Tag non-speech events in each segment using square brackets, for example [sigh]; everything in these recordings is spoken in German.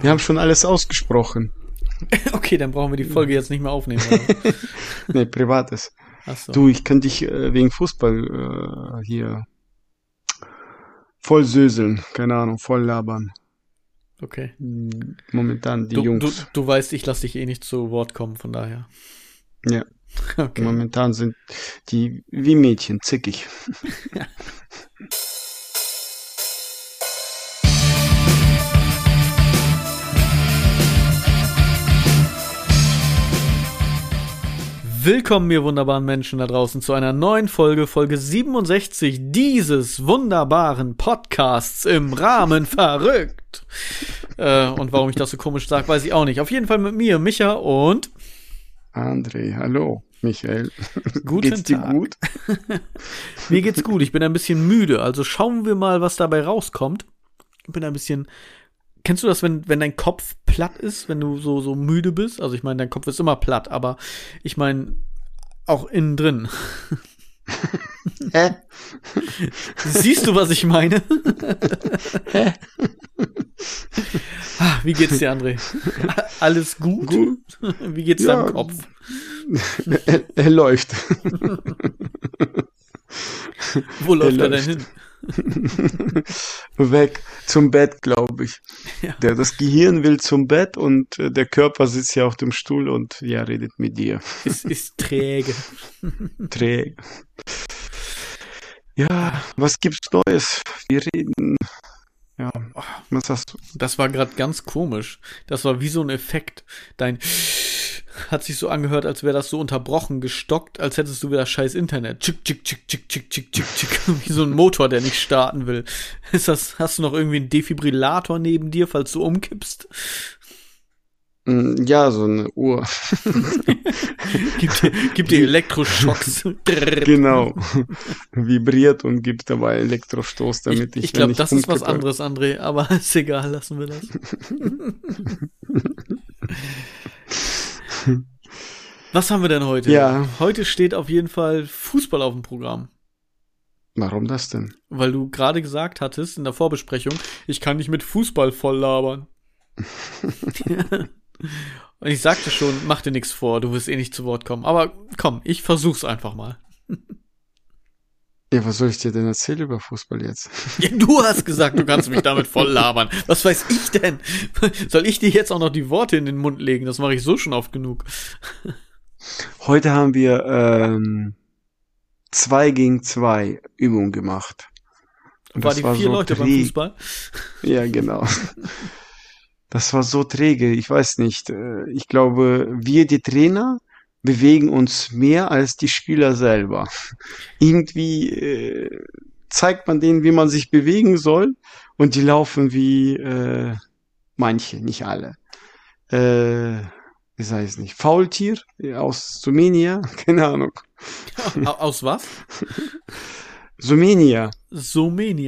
Wir haben schon alles ausgesprochen. [laughs] okay, dann brauchen wir die Folge jetzt nicht mehr aufnehmen. [laughs] Nee, privates. Ach so. Du, ich könnte dich äh, wegen Fußball äh, hier voll söseln, keine Ahnung, voll labern. Okay. Hm, Momentan die Du, du, Jungs. du weißt, ich lasse dich eh nicht zu Wort kommen, von daher. Ja, [laughs] Okay. momentan sind die wie Mädchen zickig. Willkommen, ihr wunderbaren Menschen da draußen, zu einer neuen Folge, Folge 67 dieses wunderbaren Podcasts im Rahmen [laughs] verrückt. Äh, und warum ich das so komisch sage, weiß ich auch nicht. Auf jeden Fall mit mir, Micha und André, hallo, Michael. [laughs] Guten Geht's dir Tag. gut? [laughs] mir geht's gut. Ich bin ein bisschen müde, also schauen wir mal, was dabei rauskommt. Ich bin ein bisschen. Kennst du das, wenn, wenn dein Kopf platt ist, wenn du so, so müde bist? Also ich meine, dein Kopf ist immer platt, aber ich meine auch innen drin. Hä? Siehst du, was ich meine? Ah, Wie geht's dir, André? Alles gut? Gut. Wie geht's Ja. deinem Kopf? [laughs] Er, er läuft. [laughs] [laughs] Wo läuft er denn läuft. hin? [laughs] Weg zum Bett, glaube ich. [laughs] Ja. Der, das Gehirn will zum Bett und äh, der Körper sitzt ja auf dem Stuhl und ja, redet mit dir. Ist, ist träge. Träge. Ja, was gibt's Neues? Wir reden. Ja, was hast du? Das war gerade ganz komisch. Das war wie so ein Effekt. Dein hat sich so angehört, als wäre das so unterbrochen, gestockt, als hättest du wieder scheiß Internet. Tschick, tschick, tschick, tschick, tschick, tschick, tschick, tschick. [laughs] Wie so ein Motor, der nicht starten will. Ist das, hast du noch irgendwie einen Defibrillator neben dir, falls du umkippst? Mm, Ja, so eine Uhr. Gib dir, gib dir Elektroschocks. [laughs] genau. Vibriert und gibt dabei Elektrostoß, Ich, damit ich, ich wenn glaube, das ist was anderes, André, aber [laughs] ist egal, lassen wir das. [laughs] was haben wir denn heute? Ja. Heute steht auf jeden Fall Fußball auf dem Programm. Warum das denn? Weil du gerade gesagt hattest in der Vorbesprechung, ich kann nicht mit Fußball voll labern. Und ich sagte schon, mach dir nichts vor, du wirst eh nicht zu Wort kommen. Aber komm, ich versuch's einfach mal. Ja, was soll ich dir denn erzählen über Fußball jetzt? Ja, du hast gesagt, du kannst mich damit voll labern. Was weiß ich denn? Soll ich dir jetzt auch noch die Worte in den Mund legen? Das mache ich so schon oft genug. Heute haben wir ähm, zwei gegen zwei Übungen gemacht. Und War die vier so Leute beim. Fußball? Ja, genau. Das war so träge, ich weiß nicht. Äh, Ich glaube, wir, die Trainer, bewegen uns mehr als die Spieler selber. [laughs] Irgendwie äh, zeigt man denen, wie man sich bewegen soll, und die laufen wie äh, manche, nicht alle. Äh, wie sei es nicht? Faultier aus Sumenia? [laughs] Keine Ahnung. Au- Aus was? [laughs] Sumenia.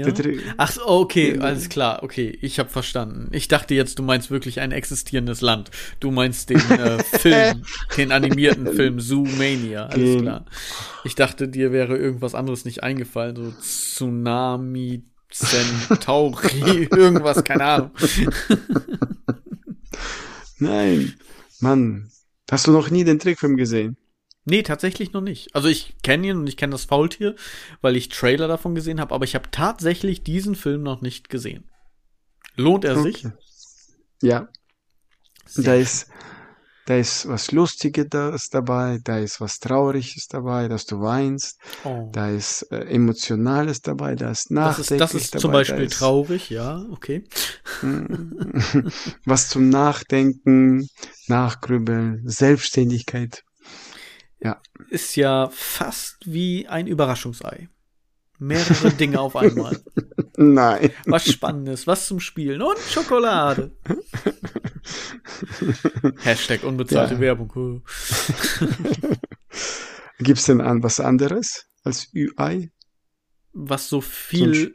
Tra- Ach, okay, alles klar, okay, ich habe verstanden. Ich dachte jetzt, du meinst wirklich ein existierendes Land. Du meinst den äh, [laughs] Film, den animierten Film Zoomania, alles klar. Ich dachte, dir wäre irgendwas anderes nicht eingefallen, so Tsunami, Centauri, [laughs] irgendwas, keine Ahnung. Nein, Mann. Hast du noch nie den Trickfilm gesehen? Nee, tatsächlich noch nicht. Also ich kenne ihn und ich kenne das Faultier, weil ich Trailer davon gesehen habe, aber ich habe tatsächlich diesen Film noch nicht gesehen. Lohnt er sich? Okay. Ja, da ist, da ist was Lustiges dabei, da ist was Trauriges dabei, dass du weinst, Oh. da ist äh, Emotionales dabei, da ist Das Nachdenklich ist, das ist dabei, zum Beispiel ist, traurig, ja, okay. [laughs] was zum Nachdenken, Nachgrübeln, Selbstständigkeit. Ist ja fast wie ein Überraschungsei. Mehrere Dinge auf einmal. [laughs] Nein. Was Spannendes, was zum Spielen und Schokolade. [laughs] Hashtag unbezahlte Ja. Werbung. [laughs] Gibt's denn an was anderes als Ü-Ei? Was so viel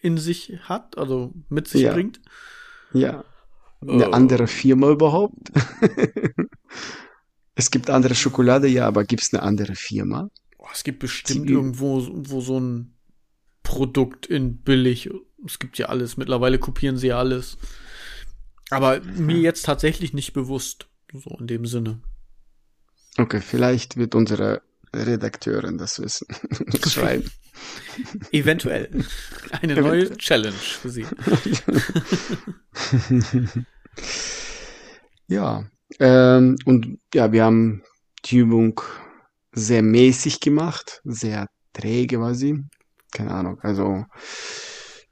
in sich hat, also mit sich Ja. bringt. Ja. Eine Oh. andere Firma überhaupt? Es gibt andere Schokolade, ja, aber gibt's eine andere Firma? Oh, es gibt bestimmt Die- irgendwo wo so ein Produkt in billig. Es gibt ja alles. Mittlerweile kopieren sie ja alles. Aber mir jetzt tatsächlich nicht bewusst. So in dem Sinne. Okay, vielleicht wird unsere Redakteurin das wissen. [laughs] Schreiben. [laughs] Eventuell. Eine neue Challenge für sie. [laughs] ja. Ähm, und ja, wir haben die Übung sehr mäßig gemacht, sehr träge war sie. Keine Ahnung. Also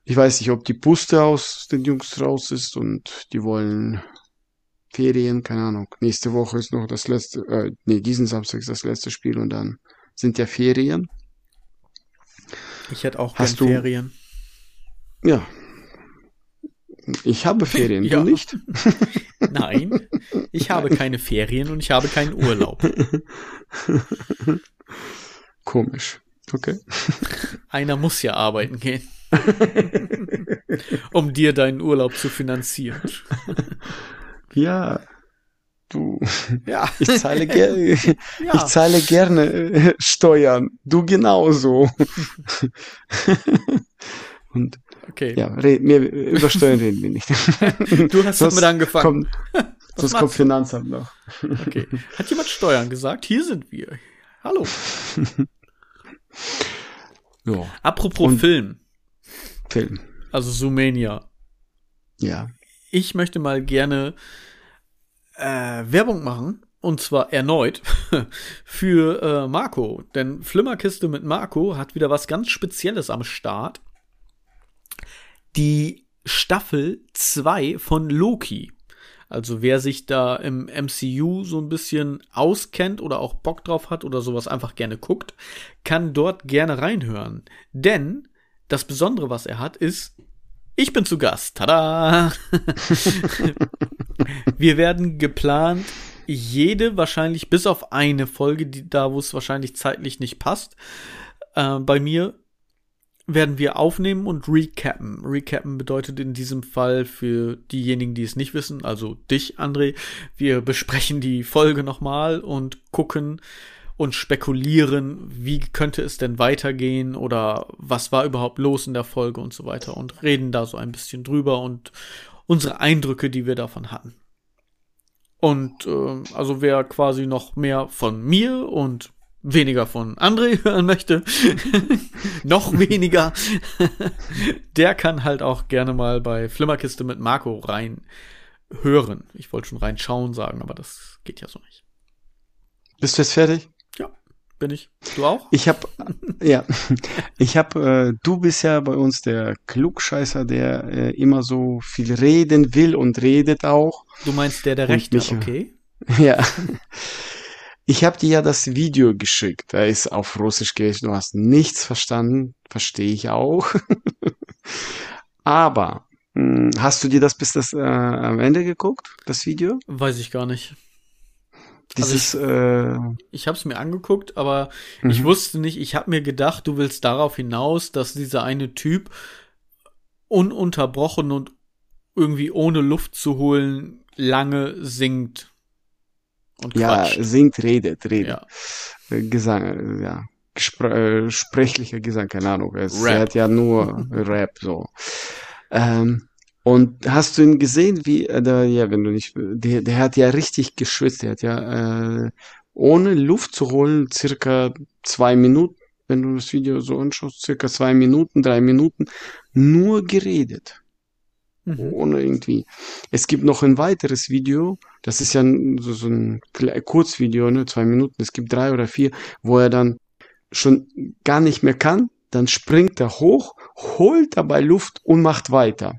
ich weiß nicht, ob die Puste aus den Jungs raus ist und die wollen Ferien, keine Ahnung. Nächste Woche ist noch das letzte, äh, nee, diesen Samstag ist das letzte Spiel und dann sind ja Ferien. Ich hätte auch Hast du- Ferien. Ja. Ich habe [laughs] Ferien, Ja. du nicht? [laughs] Nein, ich habe keine Ferien und ich habe keinen Urlaub. Komisch. Okay. Einer muss ja arbeiten gehen. um dir deinen Urlaub zu finanzieren. Ja. Du, Ja. ich zahle, ger ich ja. zahle gerne äh, Steuern. Du genauso. Und Okay. ja, mir, über Steuern reden wir nicht. [laughs] Du hast damit angefangen. Kommt, [laughs] sonst kommt? Finanzamt noch. Okay. Hat jemand Steuern gesagt? Hier sind wir. Hallo. [laughs] Ja. Apropos Und- Film, Film. also Zoomania. Ja. Ich möchte mal gerne äh, Werbung machen. Und zwar erneut für äh, Marco. Denn Flimmerkiste mit Marco hat wieder was ganz Spezielles am Start. Die Staffel 2 von Loki. Also wer sich da im MCU so ein bisschen auskennt oder auch Bock drauf hat oder sowas einfach gerne guckt, kann dort gerne reinhören. Denn das Besondere, was er hat, ist, ich bin zu Gast. Tada! [laughs] Wir werden geplant, jede wahrscheinlich bis auf eine Folge, die da, wo es wahrscheinlich zeitlich nicht passt, äh, bei mir werden wir aufnehmen und recappen. Recappen bedeutet in diesem Fall für diejenigen, die es nicht wissen, also dich, André, wir besprechen die Folge nochmal und gucken und spekulieren, wie könnte es denn weitergehen oder was war überhaupt los in der Folge und so weiter und reden da so ein bisschen drüber und unsere Eindrücke, die wir davon hatten. Und ähm, also wer quasi noch mehr von mir und weniger von André [laughs] hören möchte, [laughs] noch weniger, [laughs] der kann halt auch gerne mal bei Flimmerkiste mit Marco rein hören. Ich wollte schon reinschauen sagen, aber das geht ja so nicht. Bist du jetzt fertig? Bin ich? Du auch? Ich hab, ja, ich hab, äh, du bist ja bei uns der Klugscheißer, der äh, immer so viel reden will und redet auch. Du meinst der, der Und Recht hat, Micha. okay? Ja. Ich habe dir ja das Video geschickt. Da ist auf Russisch gewesen. Du hast nichts verstanden. Verstehe ich auch. [laughs] Aber mh, hast du dir das bis das äh, am Ende geguckt, das Video? Weiß ich gar nicht. Also Dieses, äh, Ich habe es mir angeguckt, aber ich mhm. wusste nicht, ich habe mir gedacht, du willst darauf hinaus, dass dieser eine Typ ununterbrochen und irgendwie ohne Luft zu holen lange singt und ja, quatscht. singt, redet, redet. Ja. Äh, Gesang, äh, ja. Gespr äh, sprechlicher Gesang, keine Ahnung. Es, Rap. er hat ja nur Rap, so. Ähm, und hast du ihn gesehen, wie, äh, der, ja, wenn du nicht, der, der hat ja richtig geschwitzt. Der hat ja, äh, ohne Luft zu holen, circa zwei Minuten, wenn du das Video so anschaust, circa zwei Minuten, drei Minuten, nur geredet Mhm. ohne irgendwie. Es gibt noch ein weiteres Video, das ist ja so, so ein Kurzvideo, ne, zwei Minuten. Es gibt drei oder vier, wo er dann schon gar nicht mehr kann, dann springt er hoch, holt dabei Luft und macht weiter.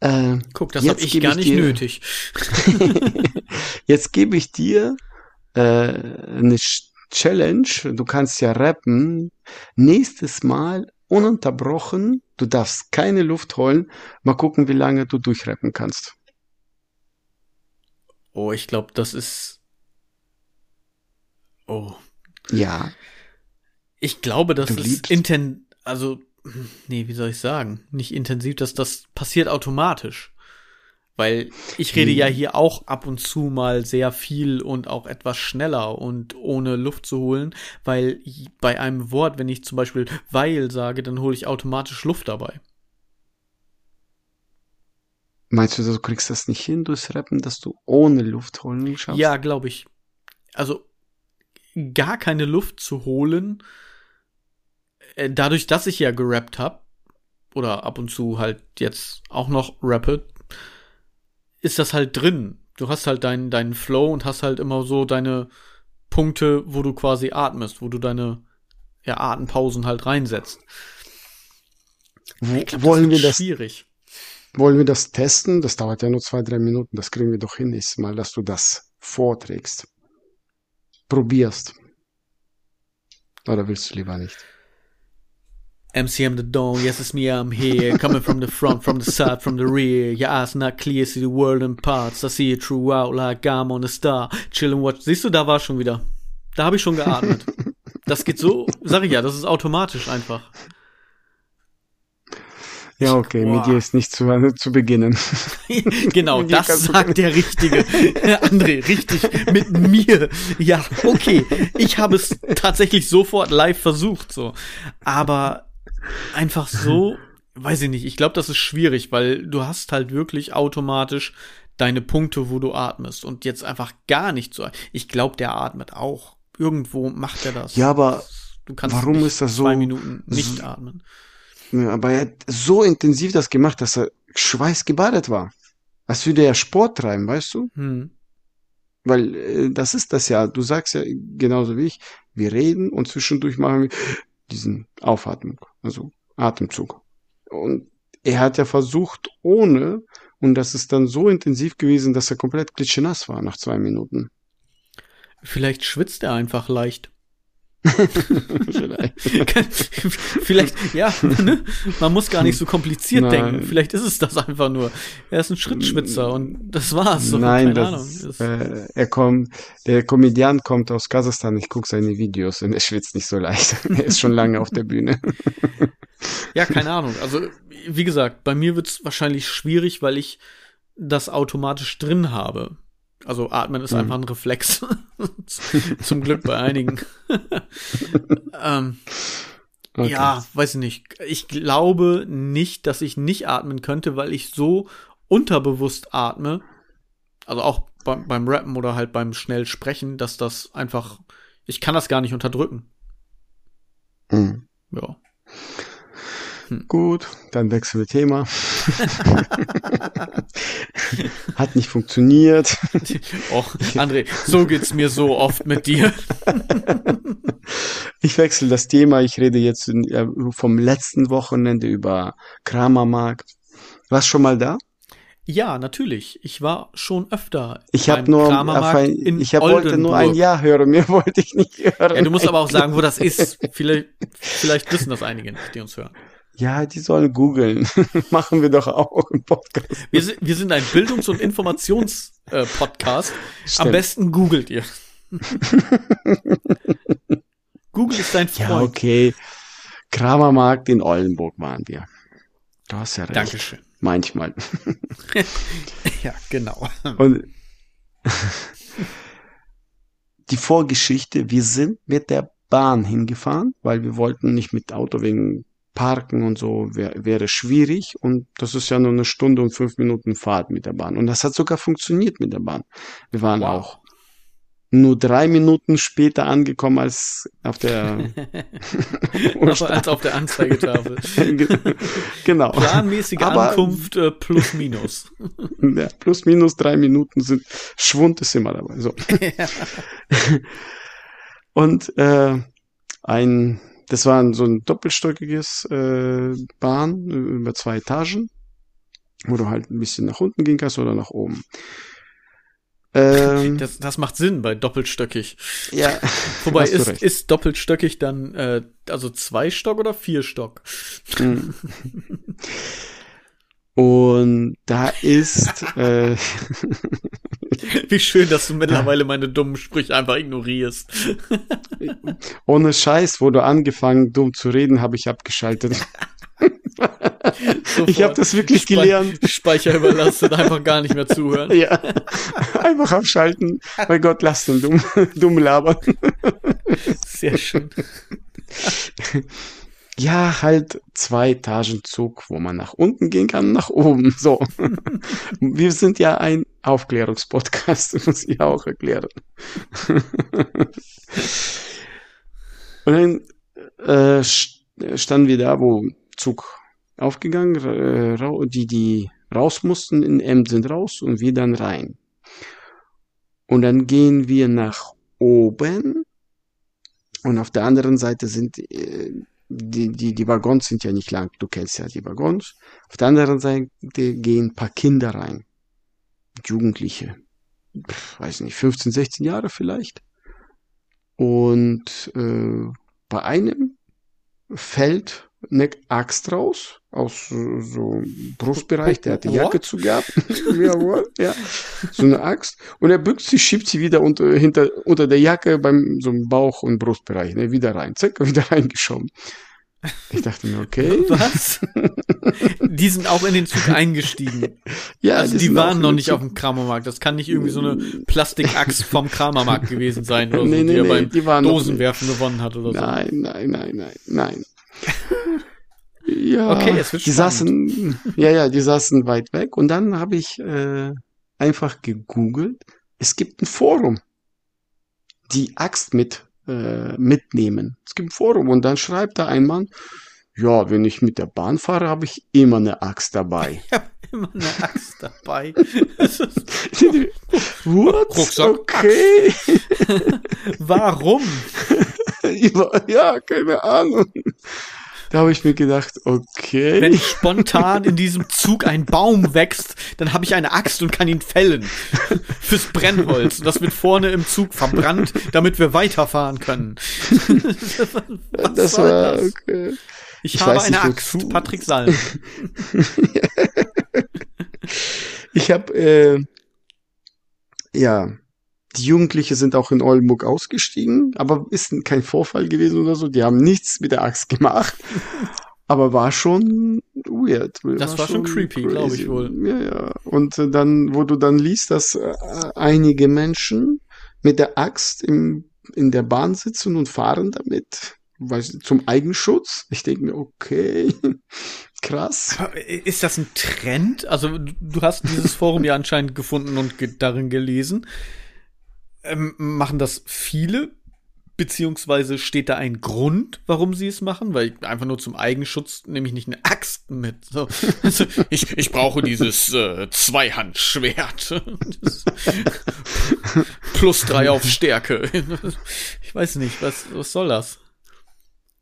Äh, Guck, das habe ich gar ich nicht dir- nötig. [laughs] Jetzt gebe ich dir äh, eine Challenge. Du kannst ja rappen. Nächstes Mal ununterbrochen. Du darfst keine Luft holen. Mal gucken, wie lange du durchrappen kannst. Oh, ich glaube, das ist. Oh. Ja. Ich glaube, das Du ist liebst- inten, also, nee, wie soll ich sagen? Nicht intensiv, dass das passiert automatisch. Weil ich rede Hm. ja hier auch ab und zu mal sehr viel und auch etwas schneller und ohne Luft zu holen, weil bei einem Wort, wenn ich zum Beispiel weil sage, dann hole ich automatisch Luft dabei. Meinst du, du kriegst das nicht hin durchs Rappen, dass du ohne Luft holen schaffst? Ja, glaube ich. Also gar keine Luft zu holen, äh, dadurch, dass ich ja gerappt habe, oder ab und zu halt jetzt auch noch rappe, ist das halt drin. Du hast halt deinen deinen Flow und hast halt immer so deine Punkte, wo du quasi atmest, wo du deine ja, Atempausen halt reinsetzt. Glaub, wollen das wir das schwierig. Wollen wir das testen? Das dauert ja nur zwei, drei Minuten. Das kriegen wir doch hin nächstes Mal, dass du das vorträgst. Probierst. Oder willst du lieber nicht? MCM the Dawn, yes it's me, I'm here, coming from the front, from the side, from the rear. Your eyes not clear, see the world in parts. I see it throughout like I'm on a star. Chill and watch. Siehst du, da war schon wieder. Da habe ich schon geatmet. [laughs] Das geht so, sag ich ja, das ist automatisch einfach. Ja, okay, Boah. mit dir ist nicht zu, zu beginnen. [laughs] genau, das sagt der Richtige. [laughs] André, richtig, mit mir. Ja, okay. Ich habe es tatsächlich sofort live versucht, so. Aber einfach so, weiß ich nicht. Ich glaube, das ist schwierig, weil du hast halt wirklich automatisch deine Punkte, wo du atmest. Und jetzt einfach gar nicht so. Ich glaube, der atmet auch. Irgendwo macht er das. Ja, aber du kannst warum ist das so? Zwei Minuten nicht atmen. Ja, aber er hat so intensiv das gemacht, dass er schweißgebadet war. Als würde er Sport treiben, weißt du? Hm. Weil äh, das ist das ja. Du sagst ja genauso wie ich, wir reden und zwischendurch machen wir diesen Aufatmung, also Atemzug. Und er hat ja versucht, ohne, und das ist dann so intensiv gewesen, dass er komplett klitschenass war nach zwei Minuten. Vielleicht schwitzt er einfach leicht. [laughs] Vielleicht. Ja, ne? man muss gar nicht so kompliziert Nein. denken. Vielleicht ist es das einfach nur. Er ist ein Schrittschwitzer und das war's. So, Nein, das, das äh, er kommt, der Komödiant kommt aus Kasachstan. Ich gucke seine Videos und er schwitzt nicht so leicht. [laughs] er ist schon lange auf der Bühne. ja, keine Ahnung. Also, wie gesagt, bei mir wird's wahrscheinlich schwierig, weil ich das automatisch drin habe. Also atmen ist mhm. einfach ein Reflex. [laughs] Zum Glück bei einigen. [laughs] ähm, okay. Ja, weiß ich nicht. Ich glaube nicht, dass ich nicht atmen könnte, weil ich so unterbewusst atme. Also auch beim, beim Rappen oder halt beim schnell Sprechen, dass das einfach, ich kann das gar nicht unterdrücken. Mhm. Ja. Gut, dann wechseln wir Thema. [laughs] Hat nicht funktioniert. Och, André, so geht's mir so oft mit dir. ich wechsle das Thema. Ich rede jetzt vom letzten Wochenende über Kramermarkt. Warst schon mal da? Ja, natürlich. Ich war schon öfter. Ich habe nur, ein, ich hab, wollte nur ein Ja hören. Mehr [laughs] wollte ich nicht hören. Ja, du musst aber auch sagen, wo das ist. Vielleicht, vielleicht wissen das einige die uns hören. Ja, die sollen googeln. [laughs] Machen wir doch auch im Podcast. Wir sind, wir sind ein Bildungs- und Informations-Podcast. Äh, Am besten googelt ihr. [laughs] Google ist dein Freund. Ja, okay. Kramermarkt in Oldenburg waren wir. Du hast ja recht. Dankeschön. Manchmal. [laughs] ja, genau. Und die Vorgeschichte, wir sind mit der Bahn hingefahren, weil wir wollten nicht mit Auto wegen Parken und so wär, wäre schwierig und das ist ja nur eine Stunde und fünf Minuten Fahrt mit der Bahn. Und das hat sogar funktioniert mit der Bahn. Wir waren wow. auch nur drei Minuten später angekommen als auf der [laughs] als auf der Anzeigetafel. [laughs] genau. Planmäßige Aber, Ankunft äh, plus minus. [laughs] ja, plus minus drei Minuten sind Schwund ist immer dabei. So. Und äh, ein das war so ein doppelstöckiges äh, Bahn über zwei Etagen, wo du halt ein bisschen nach unten gehen kannst oder nach oben. Ähm, das, das macht Sinn bei doppelstöckig. Ja. [laughs] Wobei ist, ist doppelstöckig dann äh, also zwei Stock oder vier Stock? Mhm. Und da ist [laughs] äh, [laughs] [laughs] Wie schön, dass du mittlerweile meine dummen Sprüche einfach ignorierst. [laughs] Ohne Scheiß, wo du angefangen dumm zu reden, habe ich abgeschaltet. ich habe das wirklich Spe gelernt. Speicher überlastet, einfach gar nicht mehr zuhören. Ja, [laughs] einfach abschalten. Mein Gott, lass den dumm, dumm labern. Sehr schön. Ja, halt zwei Etagen Zug, wo man nach unten gehen kann, nach oben. So. [laughs] Wir sind ja ein Aufklärungspodcast, [laughs] muss ich auch erklären. Und dann äh, standen wir da, wo Zug aufgegangen, äh, die, die raus mussten in Emden sind raus und wir dann rein. Und dann gehen wir nach oben und auf der anderen Seite sind äh, die, die, die Waggons sind ja nicht lang, du kennst ja die Waggons. Auf der anderen Seite gehen ein paar Kinder rein. Jugendliche. Weiß nicht, 15, 16 Jahre vielleicht. Und äh, bei einem fällt eine Axt raus aus so Brustbereich, der hat die Jacke zu gehabt. [laughs] Jawohl, ja. So eine Axt. Und er bückt sie, schiebt sie wieder unter, hinter, unter der Jacke beim so einem Bauch- und Brustbereich, ne, wieder rein. Zack, wieder [laughs] reingeschoben. Ich dachte mir, okay. [laughs] Was? Die sind auch in den Zug eingestiegen. Ja, also die, die waren noch nicht auf dem Kramermarkt. Das kann nicht irgendwie so eine Plastikaxt vom Kramermarkt gewesen sein oder nee, so, nee, die nee, er beim die Dosenwerfen gewonnen hat oder so. Nein, nein, nein, nein, nein. [laughs] Ja, okay, es wird die spannend. saßen, ja, ja, die saßen weit weg und dann habe ich äh, einfach gegoogelt. Es gibt ein Forum, die Axt mit äh, mitnehmen. Es gibt ein Forum und dann schreibt da ein Mann, ja, wenn ich mit der Bahn fahre, habe ich immer eine Axt dabei. [laughs] Ich habe immer eine Axt dabei. [laughs] What? Rucksack, okay. Warum? Ja, keine Ahnung. Da habe ich mir gedacht, okay. Wenn spontan in diesem Zug ein Baum wächst, dann habe ich eine Axt und kann ihn fällen. Fürs Brennholz. Das wird vorne im Zug verbrannt, damit wir weiterfahren können. [laughs] Was das war das? okay. Ich, ich habe eine Axt, wozu. Patrick Salm. [laughs] ich habe äh, ja die Jugendliche sind auch in Oldenburg ausgestiegen, aber ist kein Vorfall gewesen oder so. Die haben nichts mit der Axt gemacht. [laughs] Aber war schon weird. Das war, war schon, creepy, glaube ich wohl. Ja, ja. Und äh, dann, wo du dann liest, dass äh, einige Menschen mit der Axt im, in der Bahn sitzen und fahren damit, weiß, zum Eigenschutz. Ich denke mir, okay, [laughs] krass. Ist das ein Trend? Also du hast dieses Forum ja anscheinend gefunden und darin gelesen. Ähm, machen das viele? Beziehungsweise steht da ein Grund, warum sie es machen? Weil einfach nur zum Eigenschutz nehme ich nicht eine Axt mit. So. Also ich, ich brauche dieses äh, Zweihandschwert. [laughs] Plus drei auf Stärke. Ich weiß nicht, was, was soll das?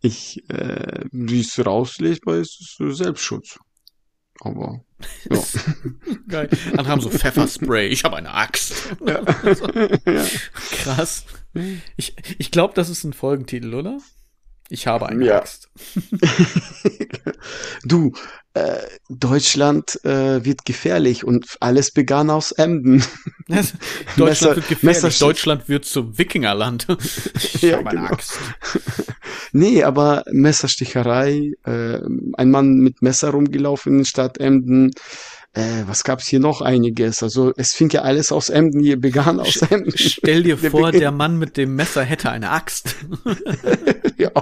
Ich, äh, wie es rauslesbar ist, ist Selbstschutz. Aber [laughs] ja. Geil. Dann haben so Pfefferspray. Ich habe eine Axt. Ja. [laughs] [laughs] Krass. Ich, ich glaube, das ist ein Folgentitel, oder? Ich habe eine ja. Axt. [laughs] du, äh, Deutschland äh, wird gefährlich und alles begann aus Emden. [laughs] Deutschland Messer, wird gefährlich. Deutschland wird zum Wikingerland. [laughs] Ich ja, habe eine genau. Axt. Nee, aber Messersticherei, äh, ein Mann mit Messer rumgelaufen in Stadt Emden. Äh, was gab's hier noch einiges? Also es fing ja alles aus Emden, hier begann aus Emden. Stell dir [laughs] der vor, Beginn. der Mann mit dem Messer hätte eine Axt. [laughs] ja.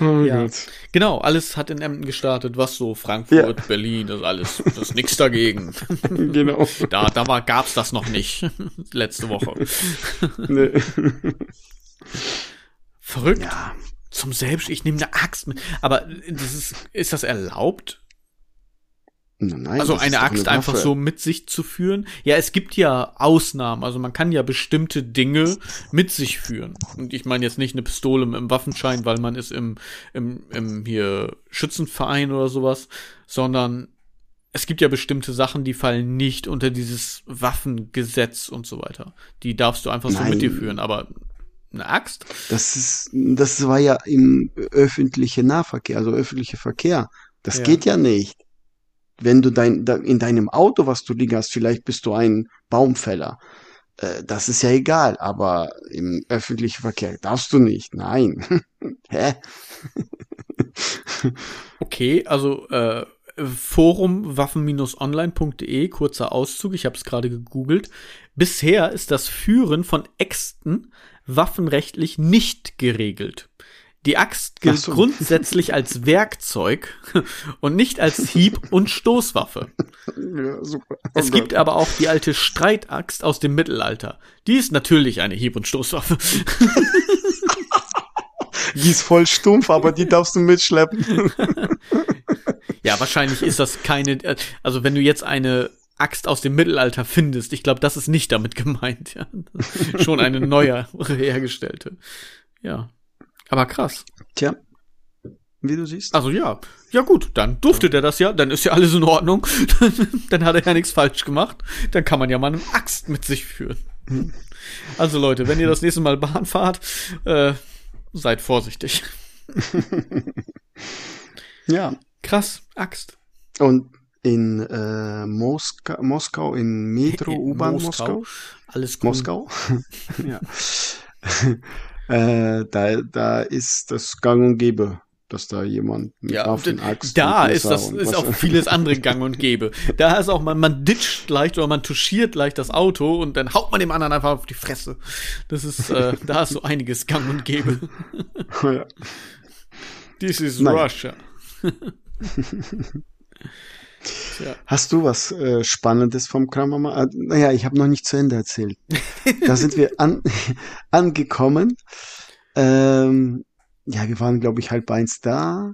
Oh ja. Genau, alles hat in Emden gestartet, was so Frankfurt, ja. Berlin, das alles, das ist nichts dagegen. [laughs] genau. Da, da war, gab's das noch nicht. Letzte Woche. Nee. Verrückt. Ja. Zum Selbst, ich nehme eine Axt mit. Aber das ist, ist das erlaubt? Nein, also eine Axt eine einfach so mit sich zu führen. Ja, es gibt ja Ausnahmen. Also man kann ja bestimmte Dinge mit sich führen. Und ich meine jetzt nicht eine Pistole im Waffenschein, weil man ist im, im, im hier Schützenverein oder sowas, sondern es gibt ja bestimmte Sachen, die fallen nicht unter dieses Waffengesetz und so weiter. Die darfst du einfach Nein. so mit dir führen, aber eine Axt? Das ist, das war ja im öffentlichen Nahverkehr, also öffentlicher Verkehr. Das ja. geht ja nicht wenn du dein, in deinem Auto, was du liegen hast, vielleicht bist du ein Baumfäller. Äh, das ist ja egal, aber im öffentlichen Verkehr darfst du nicht. Nein. [laughs] Hä? okay, also äh, Forum waffen-online.de, kurzer Auszug, ich habe es gerade gegoogelt. Bisher ist das Führen von Äxten waffenrechtlich nicht geregelt. Die Axt gilt so. grundsätzlich als Werkzeug [laughs] und nicht als Hieb- und Stoßwaffe. Ja, super. Es gibt aber auch die alte Streitaxt aus dem Mittelalter. Die ist natürlich eine Hieb- und Stoßwaffe. [laughs] Die ist voll stumpf, aber die darfst du mitschleppen. [laughs] Ja, wahrscheinlich ist das keine, äh, also wenn du jetzt eine Axt aus dem Mittelalter findest, ich glaube, das ist nicht damit gemeint, ja. Schon eine neue hergestellte. Ja. Aber krass. Tja, wie du siehst. Also ja, ja gut, dann durfte der das ja, dann ist ja alles in Ordnung. [laughs] dann hat er ja nichts falsch gemacht. Dann kann man ja mal eine Axt mit sich führen. Also Leute, wenn ihr das nächste Mal Bahn fahrt, äh, seid vorsichtig. [laughs] Ja. Krass, Axt. Und in äh, Moska Moskau, in Metro, [laughs] U-Bahn Moskau. Moskau. Alles cool. Moskau? ja. Äh, da, da ist das gang und gäbe, dass da jemand mit Ja, Waffen, Axt da ist das ist auch [laughs] vieles andere gang und gäbe. Da ist auch man, man ditcht leicht oder man touchiert leicht das Auto und dann haut man dem anderen einfach auf die Fresse. Das ist, äh, [laughs] da ist so einiges gang und gäbe. [laughs] This is Nein. Russia. Tja. Hast du was äh, Spannendes vom Kramama? Ah, naja, ich habe noch nicht zu Ende erzählt. da sind wir an, [laughs] angekommen. Ähm, ja, wir waren, glaube ich, halb eins da.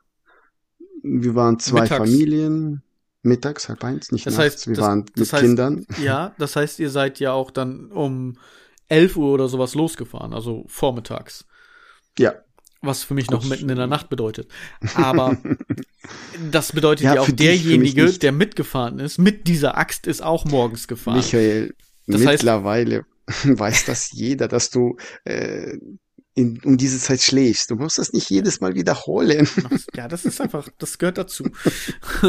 Wir waren zwei Mittags. Familien. Mittags, halb eins, nicht Das nachts. heißt, wir das- waren das mit heißt- Kindern. Ja, das heißt, ihr seid ja auch dann um 11 Uhr oder sowas losgefahren, also vormittags. Ja, Was für mich noch Kurz- mitten in der Nacht bedeutet. Aber [laughs] das bedeutet Ja, ja, auch derjenige, der mitgefahren ist, mit dieser Axt ist auch morgens gefahren. Michael, Das heißt- mittlerweile [laughs] weiß das jeder, dass du äh, in, um diese Zeit schläfst. Du musst das nicht jedes Mal wiederholen. Ja, das ist einfach, das gehört dazu. [laughs]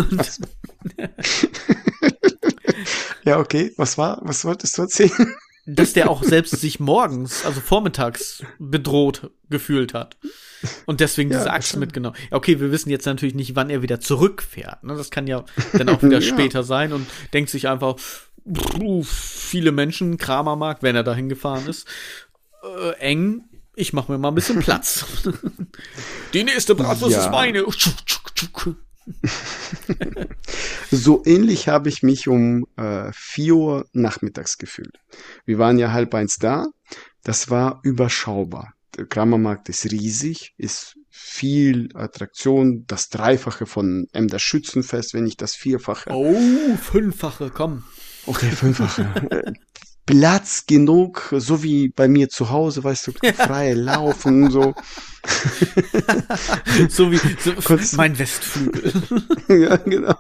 Ja, okay. Was war? Was wolltest du erzählen? Dass der auch selbst sich morgens, also vormittags bedroht gefühlt hat. Und deswegen Ja, diese Axt mitgenommen. Okay, wir wissen jetzt natürlich nicht, wann er wieder zurückfährt. Ne? Das kann ja dann auch wieder [laughs] Ja. später sein und denkt sich einfach, viele Menschen, Kramermarkt, wenn er dahin gefahren ist, äh, eng. Ich mache mir mal ein bisschen Platz. [laughs] Die nächste Bratwurst Ja. ist meine. [laughs] So ähnlich habe ich mich um äh, 4 Uhr nachmittags gefühlt. Wir waren ja halb eins da. Das war überschaubar. Der Kramermarkt ist riesig, ist viel Attraktion, das Dreifache von Emder Schützenfest, wenn nicht das Vierfache. Oh, fünffache, komm. Okay, fünffache. [laughs] Platz genug, so wie bei mir zu Hause, weißt du, freie Laufen, so. [laughs] So wie so, Kurz- mein Westflügel. [laughs] ja, genau.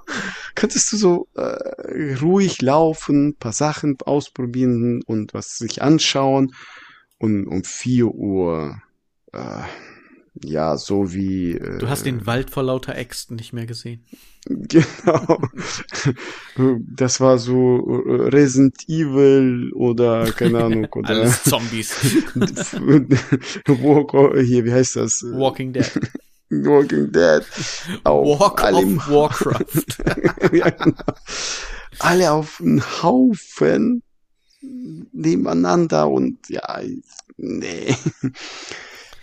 Könntest du so äh, ruhig laufen, paar Sachen ausprobieren und was sich anschauen und um 4 Uhr, äh, ja, so wie. Äh, Du hast den Wald vor lauter Äxten nicht mehr gesehen. [laughs] Genau. Das war so äh, Resident Evil oder keine [laughs] Ahnung oder Alles Zombies. [laughs] Walk, hier, wie heißt das? Walking Dead. Walking Dead. Auf Walk of Warcraft. ja, genau. Alle auf einen Haufen nebeneinander und ja, nee.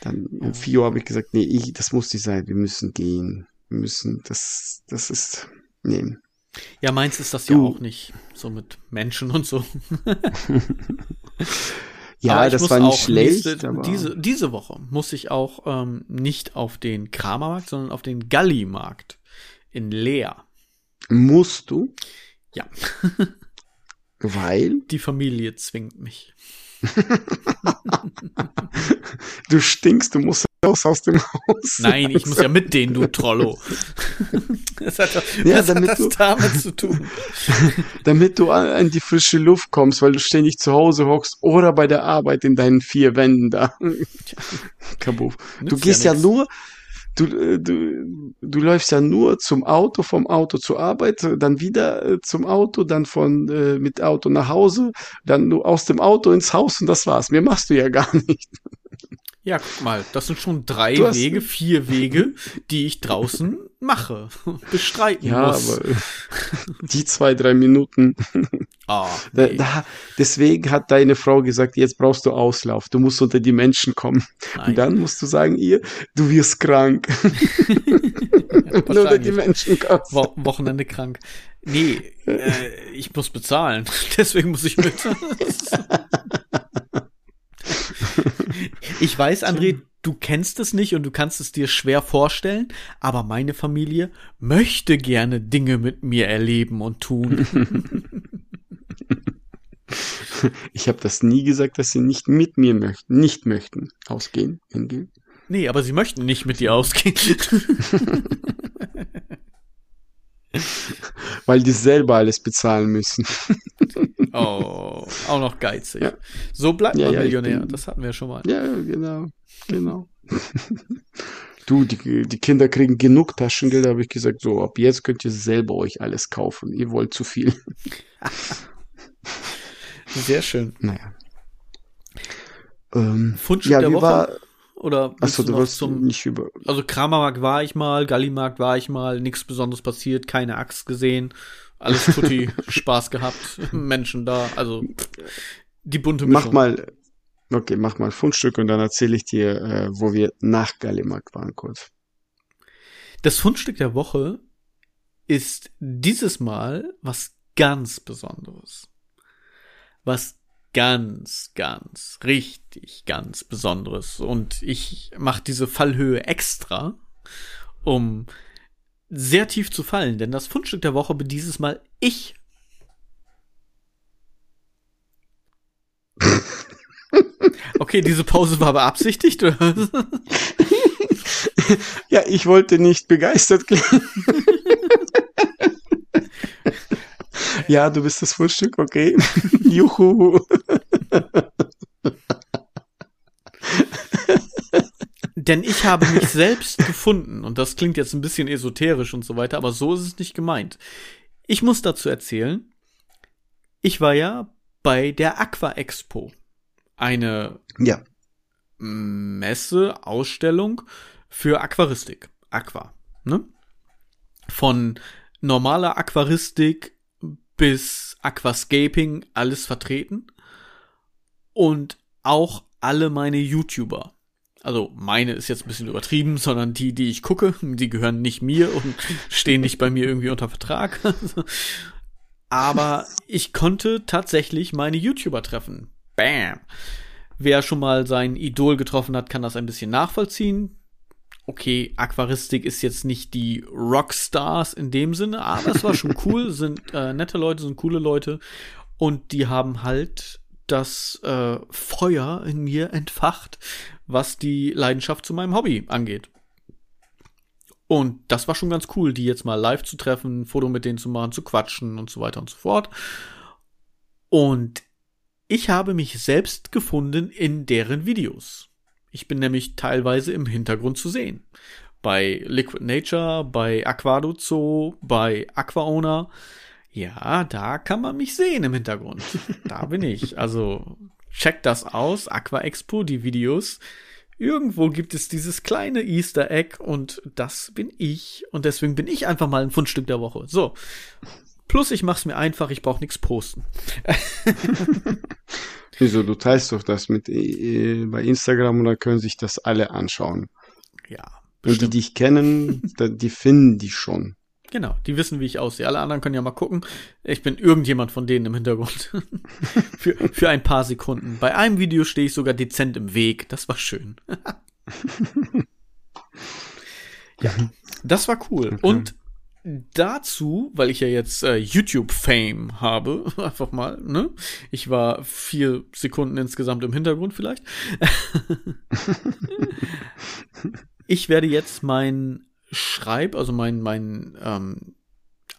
Dann um 4 Uhr habe ich gesagt, nee, ich, das muss nicht sein, wir müssen gehen. Wir müssen, das, das ist, nee. Ja, meins ist das ja Du. auch nicht. So mit Menschen und so. [laughs] Ja, das war nicht schlecht, nächste- diese, diese Woche muss ich auch ähm, nicht auf den Kramermarkt, sondern auf den Gallimarkt in Leer. musst du, Ja, [laughs] weil die Familie zwingt mich. [laughs] du stinkst, du musst raus aus dem Haus. Nein, ich muss ja mit denen, du Trollo. [laughs] Das hat, doch- Ja, was hat damit das du- damit zu tun? [laughs] damit du an, an die frische Luft kommst, weil du ständig zu Hause hockst oder bei der Arbeit in deinen vier Wänden da. Kabuff. Du gehst ja, nix. nur, du, äh, du, du läufst ja nur zum Auto, vom Auto zur Arbeit, äh, dann wieder äh, zum Auto, dann von mit Auto nach Hause, dann nur aus dem Auto ins Haus und das war's. Mehr machst du ja gar [laughs] nicht. Ja, guck mal, das sind schon drei Wege, vier Wege, die ich draußen mache, [laughs] bestreiten Ja, muss. aber die zwei, drei Minuten. Da, nee. da, deswegen hat deine Frau gesagt, jetzt brauchst du Auslauf, du musst unter die Menschen kommen. Nein. Und dann musst du sagen, ihr, du wirst krank. [laughs] Unter die. Menschen kommst. Wo Wochenende krank. Nee, äh, ich muss bezahlen. [laughs] Deswegen muss ich mit. Ich weiß, André, du kennst es nicht und du kannst es dir schwer vorstellen, aber meine Familie möchte gerne Dinge mit mir erleben und tun. [laughs] Ich habe das nie gesagt, dass sie nicht mit mir möchten, nicht möchten. Ausgehen, hingehen. Nee, aber sie möchten nicht mit dir ausgehen. [laughs] Weil die selber alles bezahlen müssen. [laughs] Oh, auch noch geizig. Ja. So bleibt Ja, man ja, Millionär. bin- Das hatten wir schon mal. Ja, genau, genau. [laughs] Du, die, die Kinder kriegen genug Taschengeld, habe ich gesagt, so, ab jetzt könnt ihr selber euch alles kaufen. Ihr wollt zu viel. [laughs] Sehr schön. Naja. Ähm, Fundstück ja, der Woche? war, Oder achso, du du zum nicht über, Also Kramermarkt war ich mal, Gallimarkt war ich mal, nichts Besonderes passiert, keine Axt gesehen, alles tutti, [laughs] Spaß gehabt, Menschen da, also die bunte Mischung. mach mal, okay, mach mal Fundstück und dann erzähle ich dir, äh, wo wir nach Gallimarkt waren kurz. Das Fundstück der Woche ist dieses Mal was ganz Besonderes. Was ganz, ganz, richtig ganz Besonderes. Und ich mache diese Fallhöhe extra, um sehr tief zu fallen, denn das Fundstück der Woche bin dieses Mal ich. [laughs] Okay, diese Pause war beabsichtigt, oder? [laughs] Ja, ich wollte nicht begeistert klingen. [laughs] ja, du bist das Fundstück, okay. Juhu. Denn ich habe mich [laughs] selbst gefunden und das klingt jetzt ein bisschen esoterisch und so weiter, aber so ist es nicht gemeint. Ich muss dazu erzählen, ich war ja bei der Aqua Expo, eine Ja, Messe, Ausstellung für Aquaristik. Aqua, ne? Von normaler Aquaristik bis Aquascaping alles vertreten und auch alle meine YouTuber. Also meine ist jetzt ein bisschen übertrieben, [laughs] sondern die, die ich gucke, die gehören nicht mir und stehen nicht bei mir irgendwie unter Vertrag. [laughs] Aber ich konnte tatsächlich meine YouTuber treffen. Bam. Wer schon mal sein Idol getroffen hat, kann das ein bisschen nachvollziehen. Okay, Aquaristik ist jetzt nicht die Rockstars in dem Sinne, aber es war schon [laughs] cool, sind äh, nette Leute, sind coole Leute und die haben halt das äh, Feuer in mir entfacht, was die Leidenschaft zu meinem Hobby angeht. Und das war schon ganz cool, die jetzt mal live zu treffen, ein Foto mit denen zu machen, zu quatschen und so weiter und so fort. Und ich habe mich selbst gefunden in deren Videos. Ich bin nämlich teilweise im Hintergrund zu sehen. Bei Liquid Nature, bei Aquado Zoo, bei Aquaowner. Ja, da kann man mich sehen im Hintergrund. Da bin ich. Also checkt das aus, Aqua Expo, die Videos. Irgendwo gibt es dieses kleine Easter Egg und das bin ich. Und deswegen bin ich einfach mal ein Fundstück der Woche. So. Plus ich mach's mir einfach, ich brauche nichts posten. [laughs] wieso, du teilst doch das mit äh, bei Instagram und dann können sich das alle anschauen. Ja. Und die bestimmt. dich kennen, da- die finden die schon. Genau, die wissen, wie ich aussehe. Alle anderen können ja mal gucken. Ich bin irgendjemand von denen im Hintergrund. [laughs] für, für ein paar Sekunden. Bei einem Video stehe ich sogar dezent im Weg. Das war schön. [laughs] ja, das war cool. Okay. Und dazu, weil ich ja jetzt äh, YouTube-Fame habe, [laughs] einfach mal, ne? Ich war vier Sekunden insgesamt im Hintergrund vielleicht. ich werde jetzt mein Schreib, also mein, mein ähm,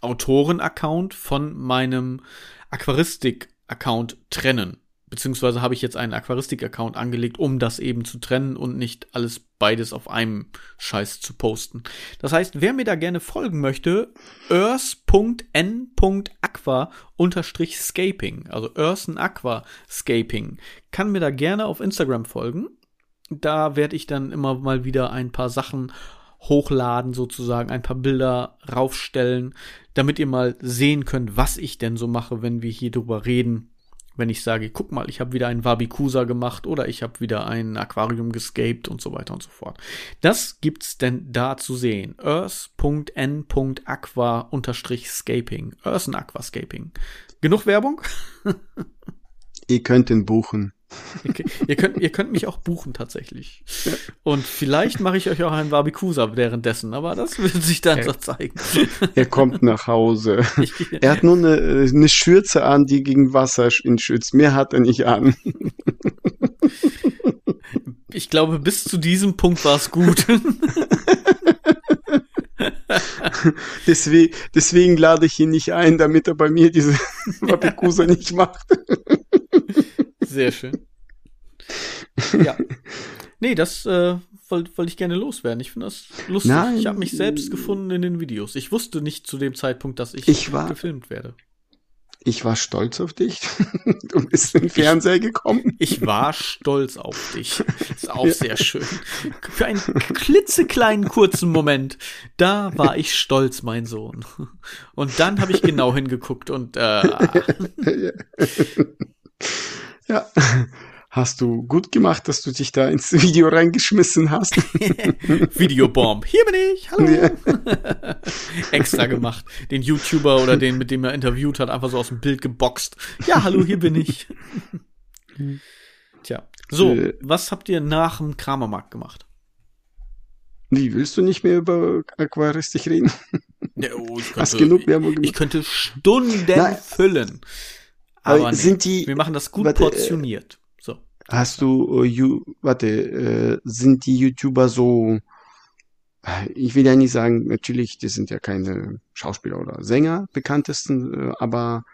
Autoren-Account von meinem Aquaristik-Account trennen. Beziehungsweise habe ich jetzt einen Aquaristik-Account angelegt, um das eben zu trennen und nicht alles beides auf einem Scheiß zu posten. Das heißt, wer mir da gerne folgen möchte, earth.n.aqua-scaping, also Earthen Aqua Scaping, kann mir da gerne auf Instagram folgen. Da werde ich dann immer mal wieder ein paar Sachen hochladen sozusagen, ein paar Bilder raufstellen, damit ihr mal sehen könnt, was ich denn so mache, wenn wir hier drüber reden. Wenn ich sage, guck mal, ich habe wieder einen Wabikusa gemacht oder ich habe wieder ein Aquarium gescaped und so weiter und so fort. Das gibt's denn da zu sehen. earth.n.aqua-scaping. Earth Aquascaping. Genug Werbung? [laughs] Ihr könnt ihn buchen. Ihr, ihr, könnt, ihr könnt mich auch buchen tatsächlich. Und vielleicht mache ich euch auch einen Barbikusa währenddessen, aber das wird sich dann so zeigen. Er kommt nach Hause. Ich, [laughs] er hat nur eine, eine Schürze an, die gegen Wasser ihn schützt. Mehr hat er nicht an. Ich glaube, bis zu diesem Punkt war es gut. [laughs] deswegen, deswegen lade ich ihn nicht ein, damit er bei mir diese [laughs] Barbikusa nicht macht. Sehr schön. [laughs] Ja. Nee, das äh, wollte wollt ich gerne loswerden. Ich finde das lustig. Nein. Ich habe mich selbst gefunden in den Videos. Ich wusste nicht zu dem Zeitpunkt, dass ich, ich war, gefilmt werde. Ich war stolz auf dich. [laughs] Du bist in den Fernseher gekommen. Ich war stolz auf dich. Ist auch ja. sehr schön. Für einen klitzekleinen kurzen Moment, da war ich stolz, mein Sohn. Und dann habe ich genau hingeguckt und äh, [laughs] Ja, [laughs] hast du gut gemacht, dass du dich da ins [laughs] Video reingeschmissen hast. [laughs] Videobomb. Hier bin ich. Hallo. Ja. Extra gemacht. Den YouTuber oder den, mit dem er interviewt hat, einfach so aus dem Bild geboxt. Ja, hallo, hier bin ich. Tja. So, äh, was habt ihr nach dem Kramermarkt gemacht? Wie, willst du nicht mehr über Aquaristik reden? Ja, oh, ich, könnte, genug ich, ich könnte Stunden Nein. füllen. Aber nee, sind die, wir machen das gut warte, portioniert. So. Hast du, you, warte, äh, sind die YouTuber so, äh, ich will ja nicht sagen, natürlich, die sind ja keine Schauspieler oder Sänger, bekanntesten, äh, aber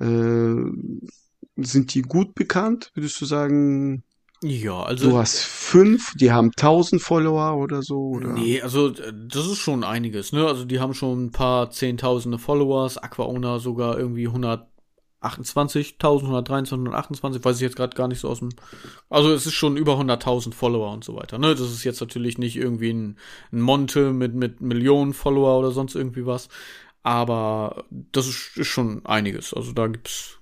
äh, sind die gut bekannt, würdest du sagen? Ja, also. Du hast fünf, die haben tausend Follower oder so, oder? Nee, also, das ist schon einiges, ne? Also, die haben schon ein paar zehntausende Followers, Aquaona sogar irgendwie 100 28.000, 123, 128, weiß ich jetzt gerade gar nicht so aus dem. Also es ist schon über 100.000 Follower und so weiter. Ne, das ist jetzt natürlich nicht irgendwie ein, ein Monte mit mit Millionen Follower oder sonst irgendwie was, aber das ist, ist schon einiges. Also da gibt's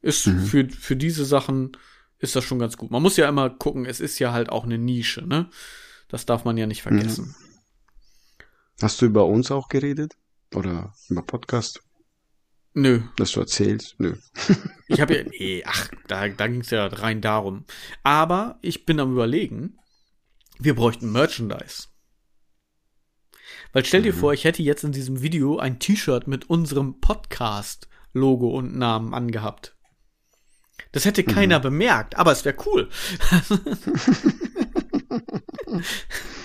ist mhm. für für diese Sachen ist das schon ganz gut. Man muss ja immer gucken, es ist ja halt auch eine Nische, ne? Das darf man ja nicht vergessen. Mhm. Hast du über uns auch geredet oder über Podcast? Nö. Dass du erzählst? Nö. ich habe ja, nee, ach, da, da ging es ja rein darum. Aber ich bin am überlegen, wir bräuchten Merchandise. Weil stell dir mhm. vor, ich hätte jetzt in diesem Video ein T-Shirt mit unserem Podcast-Logo und Namen angehabt. Das hätte keiner mhm. bemerkt, aber es wäre cool. [laughs] [laughs]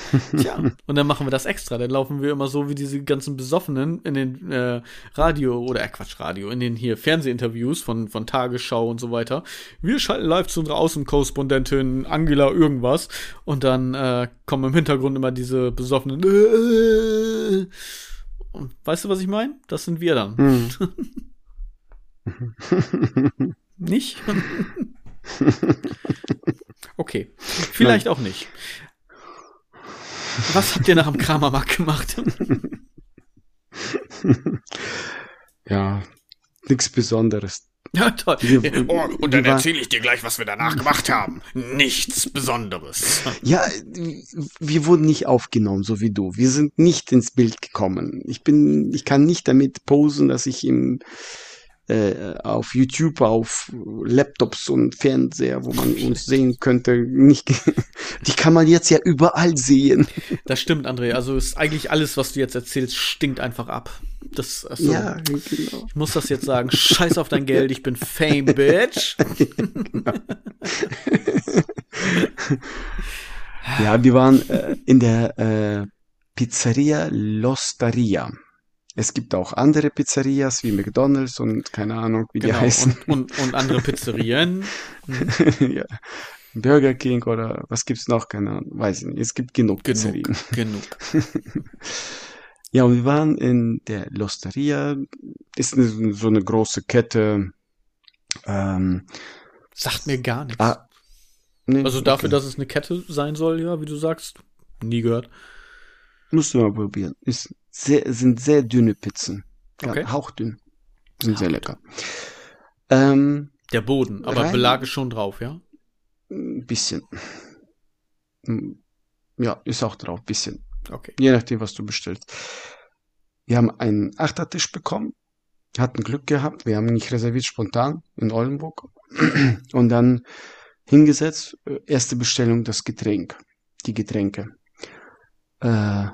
[laughs] Tja, und dann machen wir das extra. Dann laufen wir immer so wie diese ganzen Besoffenen in den äh, Radio oder äh, Quatsch, Radio, in den hier Fernsehinterviews von, von Tagesschau und so weiter. Wir schalten live zu unserer Außenkorrespondentin Angela irgendwas und dann äh, kommen im Hintergrund immer diese besoffenen äh, [laughs] und weißt du, was ich meine? Das sind wir dann. Hm. [laughs] nicht? okay. Vielleicht Nein. auch nicht. Was habt ihr nach dem Kramermarkt gemacht? [laughs] ja, nichts Besonderes. Ja, toll. Wir, oh, und dann erzähle ich dir gleich, was wir danach gemacht haben. Nichts Besonderes. Ja, wir wurden nicht aufgenommen, so wie du. Wir sind nicht ins Bild gekommen. Ich bin, ich kann nicht damit posen, dass ich im äh, auf YouTube, auf Laptops und Fernseher, wo man [laughs] uns sehen könnte, nicht, [laughs] die kann man jetzt ja überall sehen. Das stimmt, André. Also ist eigentlich alles, was du jetzt erzählst, stinkt einfach ab. Das, also, ja, genau. Ich muss das jetzt sagen. Scheiß auf dein Geld, ich bin Fame, [laughs] Bitch. genau. ja, wir waren äh, in der äh, Pizzeria L'Osteria. Es gibt auch andere Pizzerias wie McDonalds und keine Ahnung, wie genau, die heißen. Und, und, und andere Pizzerien. [laughs] ja. Burger King oder was gibt's noch? Keine Ahnung, weiß ich nicht. Es gibt genug, genug Pizzerien. Genug. [laughs] ja, und wir waren in der Losteria. Ist so eine große Kette. Ähm, Sagt mir gar nichts. Ah, nee, also dafür, okay. dass es eine Kette sein soll, ja, wie du sagst. Nie gehört. Musst du mal probieren. Ist sehr, sind sehr dünne Pizzen. Ja, Okay. hauchdünn. Sind sehr lecker. Ähm, Der Boden, aber Rein- Belag ist schon drauf, ja? ein bisschen. Hm, Ja, ist auch drauf, bisschen. Okay. Je nachdem, was du bestellst. Wir haben einen Achtertisch bekommen, hatten Glück gehabt, wir haben nicht reserviert, spontan in Oldenburg. [clears throat] Und dann hingesetzt, äh, erste Bestellung, das Getränk, die Getränke. Äh,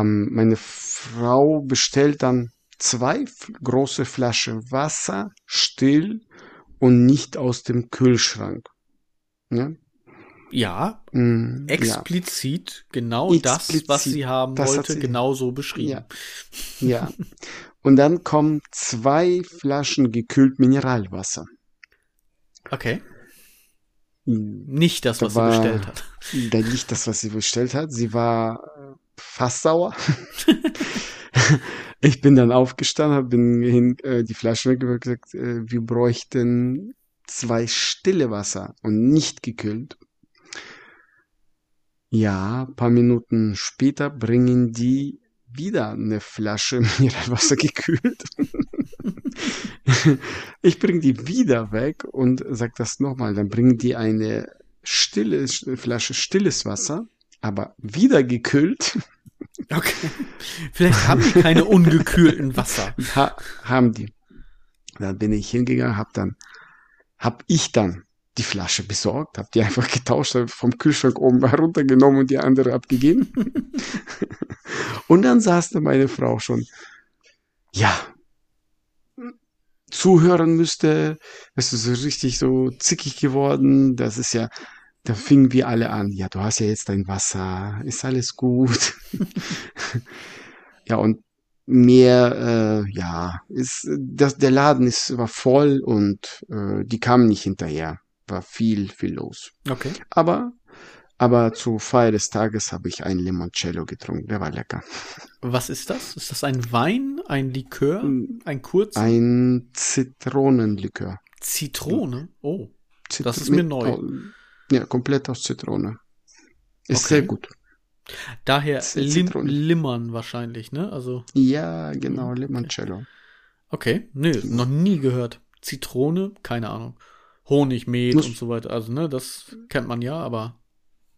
haben meine Frau bestellt dann zwei große Flaschen Wasser, still und nicht aus dem Kühlschrank. Ja? Ja, Mm, ja. explizit genau das, was Explizit. sie haben wollte, sie- genau so beschrieben. Ja. Ja. Und dann kommen zwei Flaschen gekühlt Mineralwasser. Okay. Hm, Nicht das, Da was war- sie bestellt hat. Da nicht das, was sie bestellt hat. Sie war äh, fast sauer. [laughs] ich bin dann aufgestanden, habe hin, äh, die Flaschen weggeworfen und gesagt, äh, wir bräuchten zwei stille Wasser und nicht gekühlt. Ja, paar Minuten später bringen die wieder eine Flasche [laughs] Mineralwasser gekühlt. [laughs] ich bringe die wieder weg und sag das nochmal. Dann bringen die eine stille Flasche stilles Wasser, aber wieder gekühlt. Okay. Vielleicht haben die keine ungekühlten Wasser. [laughs] Ha haben die. Dann bin ich hingegangen, hab dann, hab ich dann die Flasche besorgt, hab die einfach getauscht, vom Kühlschrank oben [laughs] heruntergenommen und die andere abgegeben. [laughs] und dann saß da meine Frau schon, ja, zuhören müsste, es ist so richtig so zickig geworden, das ist ja, da fingen wir alle an, ja, du hast ja jetzt dein Wasser, ist alles gut. [laughs] ja, und mehr, äh, ja, ist, das, der Laden ist, war voll und äh, die kamen nicht hinterher. War viel, viel los. Okay. Aber, aber zur Feier des Tages habe ich ein Limoncello getrunken. Der war lecker. Was ist das? Ist das ein Wein, ein Likör, ein kurz? Ein Zitronenlikör. Zitrone? Oh. Zit Das ist mir neu. Ja, komplett aus Zitrone. Ist Okay. sehr gut. Daher lim. Limmern wahrscheinlich, ne? Also, Ja, genau, Limoncello. okay. Nö, noch nie gehört. Zitrone, keine Ahnung. Honig, Muss- und so weiter. Also, ne, das kennt man ja, aber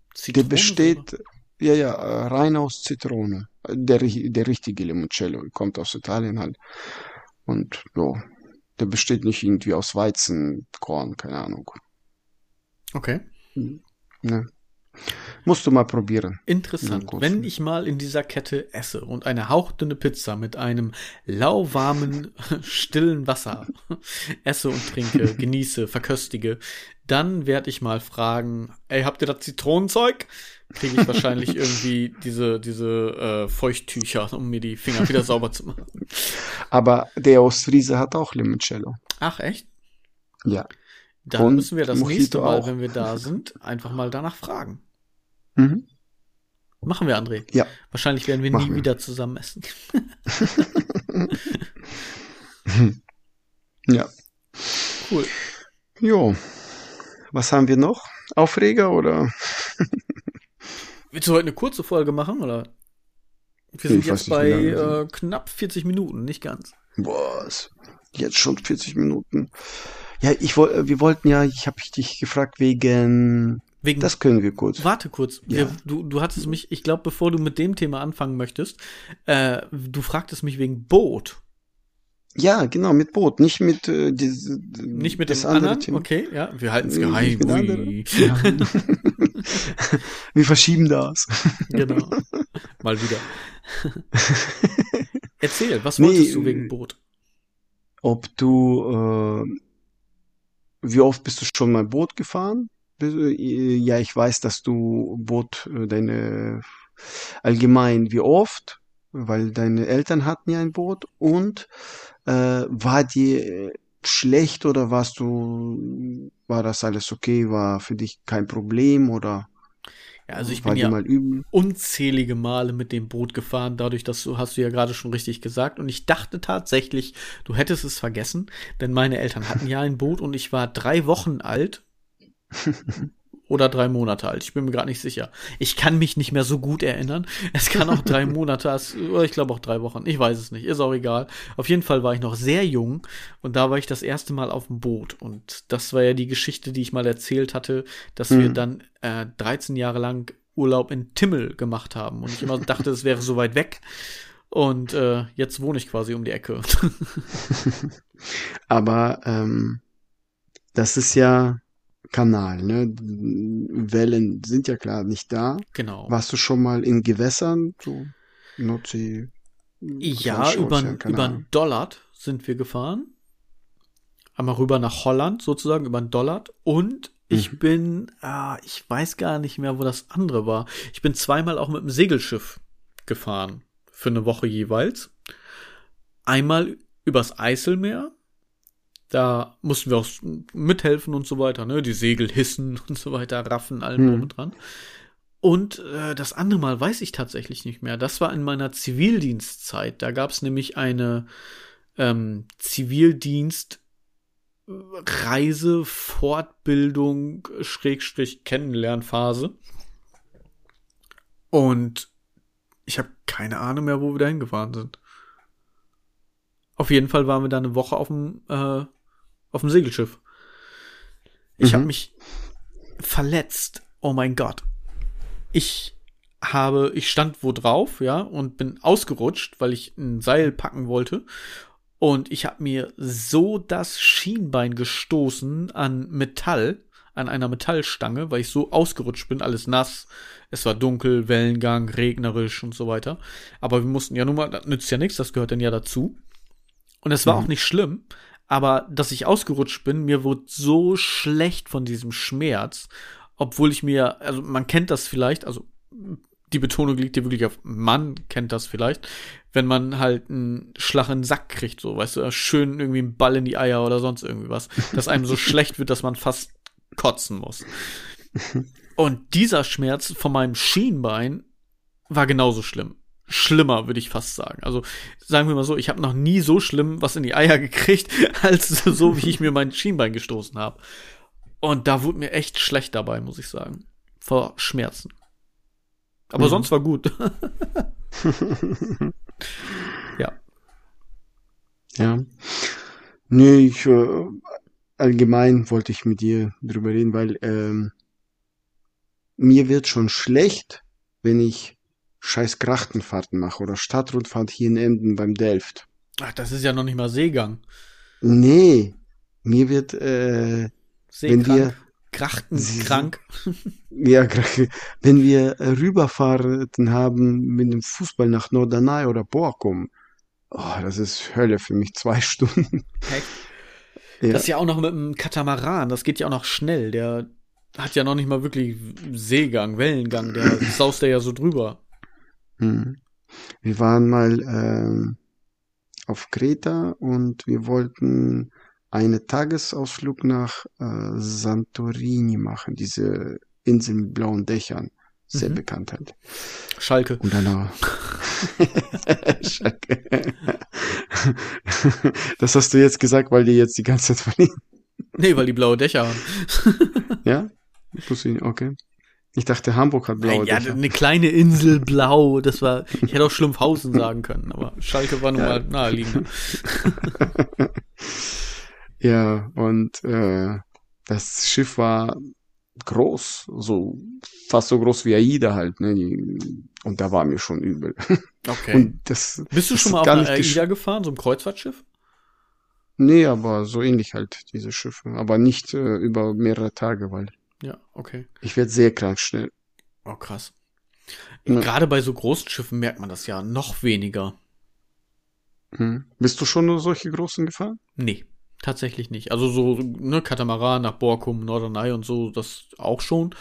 Der Zitrone. besteht, ja, ja, äh, rein aus Zitrone. Der, der richtige Limoncello kommt aus Italien halt. Und, ja, der besteht nicht irgendwie aus Weizen, Korn, keine Ahnung. Okay. Ne? Musst du mal probieren. Interessant. Wenn ich mal in dieser Kette esse und eine hauchdünne Pizza mit einem lauwarmen, [laughs] stillen Wasser [laughs] esse und trinke, [laughs] genieße, verköstige, dann werde ich mal fragen, ey, habt ihr das Zitronenzeug? Kriege ich wahrscheinlich irgendwie diese, diese äh, Feuchttücher, um mir die Finger wieder sauber zu machen. Aber der Ostfriese hat auch Limoncello. Ach, echt? Ja. Dann Und müssen wir das Mojito nächste Mal, auch. wenn wir da sind, einfach mal danach fragen. Mhm. Machen wir, André. Ja. Wahrscheinlich werden wir Machen nie wir. wieder zusammen essen. [laughs] Ja. Cool. Jo. Was haben wir noch? Aufreger oder? [laughs] Willst du heute eine kurze Folge machen, oder? Wir sind jetzt bei äh, knapp 40 Minuten, nicht ganz. Boah, jetzt schon 40 Minuten. Ja, ich woll, wir wollten ja, ich habe dich gefragt wegen, Wegen, das können wir kurz. warte kurz. Ja. Wir, du, du hattest mich, ich glaube, bevor du mit dem Thema anfangen möchtest, äh, du fragtest mich wegen Boot. Ja, genau, mit Boot, nicht mit äh, diese, Nicht mit das dem andere anderen? Thema. Okay, ja, wir halten es geheim. anderen. [laughs] wir verschieben das. genau. Mal wieder. [laughs] Erzähl, was Nee, wolltest du wegen äh, Boot? Ob du, äh, wie oft bist du schon mal Boot gefahren? Äh, Ja, ich weiß, dass du Boot, äh, deine, allgemein, wie oft? Weil deine Eltern hatten ja ein Boot und äh, war dir schlecht oder warst du, war das alles okay, war für dich kein Problem oder Ja, also ich bin ja mal übel? unzählige Male mit dem Boot gefahren, dadurch, dass du, hast du ja gerade schon richtig gesagt. Und ich dachte tatsächlich, du hättest es vergessen, denn meine Eltern hatten ja ein Boot und ich war drei Wochen alt. [laughs] oder drei Monate alt. Ich bin mir gerade nicht sicher. Ich kann mich nicht mehr so gut erinnern. Es kann auch drei [laughs] Monate, oder ich glaube auch drei Wochen. Ich weiß es nicht. Ist auch egal. Auf jeden Fall war ich noch sehr jung und da war ich das erste Mal auf dem Boot. Und das war ja die Geschichte, die ich mal erzählt hatte, dass mhm. wir dann äh, 13 Jahre lang Urlaub in Timmel gemacht haben. Und ich immer dachte, es wäre so weit weg. Und äh, jetzt wohne ich quasi um die Ecke. [laughs] Aber ähm, das ist ja Kanal, ne? Wellen sind ja klar nicht da. Genau. Warst du schon mal in Gewässern, so Nordsee? Ja, über, über einen Dollard sind wir gefahren. Einmal rüber nach Holland sozusagen, über einen Dollard. Und ich mhm. bin, ah, ich weiß gar nicht mehr, wo das andere war. Ich bin zweimal auch mit dem Segelschiff gefahren. Für eine Woche jeweils. Einmal übers Eiselmeer da mussten wir auch mithelfen und so weiter, ne? Die Segel hissen [laughs] und so weiter, raffen, allem drum mhm. und dran. Und äh, das andere Mal weiß ich tatsächlich nicht mehr. Das war in meiner Zivildienstzeit. Da gab es nämlich eine ähm, Zivildienst Reise, Fortbildung, Schrägstrich, Kennenlernphase. Und ich habe keine Ahnung mehr, wo wir da hingefahren sind. Auf jeden Fall waren wir da eine Woche auf dem äh, auf dem Segelschiff. Ich mhm. habe mich verletzt. Oh mein Gott. Ich habe, ich stand wo drauf, ja, und bin ausgerutscht, weil ich ein Seil packen wollte. Und ich habe mir so das Schienbein gestoßen an Metall, an einer Metallstange, weil ich so ausgerutscht bin, alles nass. Es war dunkel, Wellengang, regnerisch und so weiter. Aber wir mussten ja nun mal, das nützt ja nichts, das gehört dann ja dazu. Und es war mhm. auch nicht schlimm, aber dass ich ausgerutscht bin, mir wurde so schlecht von diesem Schmerz, obwohl ich mir, also man kennt das vielleicht, also die Betonung liegt hier wirklich auf man kennt das vielleicht, wenn man halt einen Schlag in den Sack kriegt, so, weißt du, schön irgendwie einen Ball in die Eier oder sonst irgendwie was, dass einem so [laughs] schlecht wird, dass man fast kotzen muss. [laughs] Und dieser Schmerz von meinem Schienbein war genauso schlimm schlimmer, würde ich fast sagen. Also sagen wir mal so, ich habe noch nie so schlimm was in die Eier gekriegt, [laughs] als so, wie ich mir mein Schienbein gestoßen habe. Und da wurde mir echt schlecht dabei, muss ich sagen. Vor Schmerzen. Aber mhm. sonst war gut. [laughs] ja. Ja. Nee, ich, äh, allgemein wollte ich mit dir drüber reden, weil ähm, mir wird schon schlecht, wenn ich scheiß Grachtenfahrten mache oder Stadtrundfahrt hier in Emden beim Delft. Ach, das ist ja noch nicht mal Seegang. Nee, mir wird, äh, wenn wir Krachtenkrank. [laughs] Ja, wenn wir Rüberfahrten haben mit dem Fußball nach Norderney oder Borkum, oh, das ist Hölle für mich, zwei [laughs] Stunden. Heck. Ja. Das ist ja auch noch mit dem Katamaran, das geht ja auch noch schnell. Der hat ja noch nicht mal wirklich Seegang, Wellengang, der saust ja so drüber. Hm. Wir waren mal äh, auf Kreta und wir wollten einen Tagesausflug nach äh, Santorini machen, diese Insel mit blauen Dächern. Sehr mhm. bekannt halt. Schalke. Und danach. [laughs] Schalke. das hast du jetzt gesagt, weil die jetzt die ganze Zeit verlieren. Nee, weil die blaue Dächer haben. ja? Okay. Ich dachte, Hamburg hat blaue Ja, Dächer. eine kleine Insel blau. Das war, ich hätte auch Schlumpfhausen sagen können, aber Schalke war nun ja. mal naheliegend. [laughs] ja, und äh, das Schiff war groß, so fast so groß wie Aida halt, ne? Und da war mir schon übel. [laughs] Okay. Und das, Bist du schon mal auf einer Aida gefahren, so ein Kreuzfahrtschiff? Nee, aber so ähnlich halt, diese Schiffe. Aber nicht äh, über mehrere Tage, weil ja, okay. Ich werde sehr krank schnell. Oh, krass. Ja. Gerade bei so großen Schiffen merkt man das ja noch weniger. Hm. Bist du schon nur solche großen gefahren? Nee, tatsächlich nicht. Also so, ne, Katamaran nach Borkum, Norderney und so, das auch schon.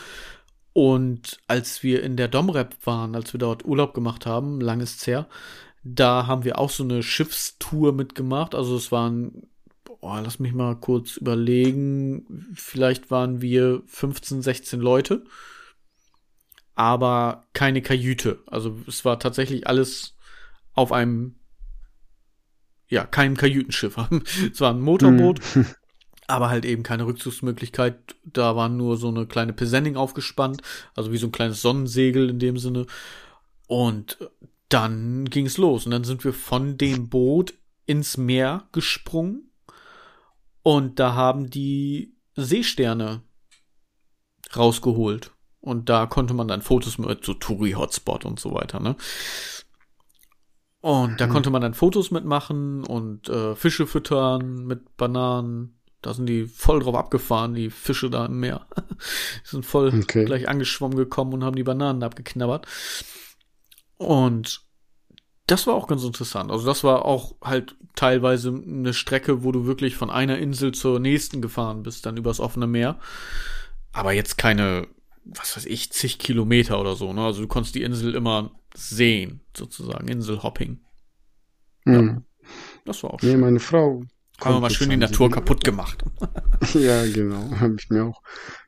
Und als wir in der Domrep waren, als wir dort Urlaub gemacht haben, langes her, da haben wir auch so eine Schiffstour mitgemacht. Also es waren oh, lass mich mal kurz überlegen, vielleicht waren wir 15, 16 Leute, aber keine Kajüte. Also es war tatsächlich alles auf einem, ja, keinem Kajütenschiff. [laughs] es war ein Motorboot, hm. [laughs] aber halt eben keine Rückzugsmöglichkeit. Da war nur so eine kleine Presenning aufgespannt, also wie so ein kleines Sonnensegel in dem Sinne. Und dann ging es los und dann sind wir von dem Boot ins Meer gesprungen und da haben die Seesterne rausgeholt. Und da konnte man dann Fotos mit so Touri-Hotspot und so weiter, ne? Und da mhm. konnte man dann Fotos mitmachen und äh, Fische füttern mit Bananen. Da sind die voll drauf abgefahren, die Fische da im Meer. die [laughs] sind voll okay. gleich angeschwommen gekommen und haben die Bananen abgeknabbert. Und das war auch ganz interessant. Also das war auch halt teilweise eine Strecke, wo du wirklich von einer Insel zur nächsten gefahren bist, dann übers offene Meer. Aber jetzt keine, was weiß ich, zig Kilometer oder so. Ne? Also du konntest die Insel immer sehen, sozusagen. Inselhopping. Mhm. das war auch schön. Nee, meine Frau. Haben wir mal schön die Natur kaputt gemacht. [laughs] ja, genau. Habe ich mir auch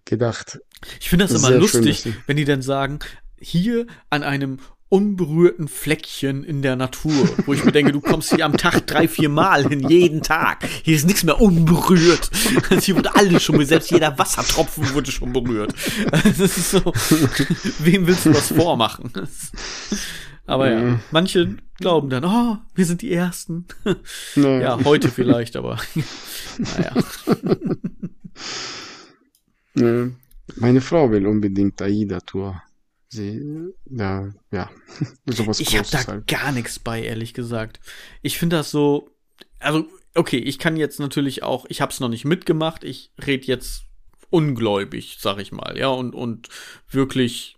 gedacht. Ich finde das, das immer lustig, schön, wenn die dann sagen, hier an einem unberührten Fleckchen in der Natur, wo ich mir denke, du kommst hier am Tag drei, vier Mal hin, jeden Tag. Hier ist nichts mehr unberührt. Hier wurde alles schon, selbst jeder Wassertropfen wurde schon berührt. Das ist so, wem willst du was vormachen? Aber ja, mhm. manche glauben dann, oh, wir sind die Ersten. Ja, heute vielleicht, aber naja. Meine Frau will unbedingt AIDA-Tour sie, ja, ja, [laughs] sowas Ich habe da halt. gar nichts bei, ehrlich gesagt. Ich finde das so, also, okay, ich kann jetzt natürlich auch, ich habe es noch nicht mitgemacht, ich rede jetzt ungläubig, sag ich mal, ja, und, und wirklich,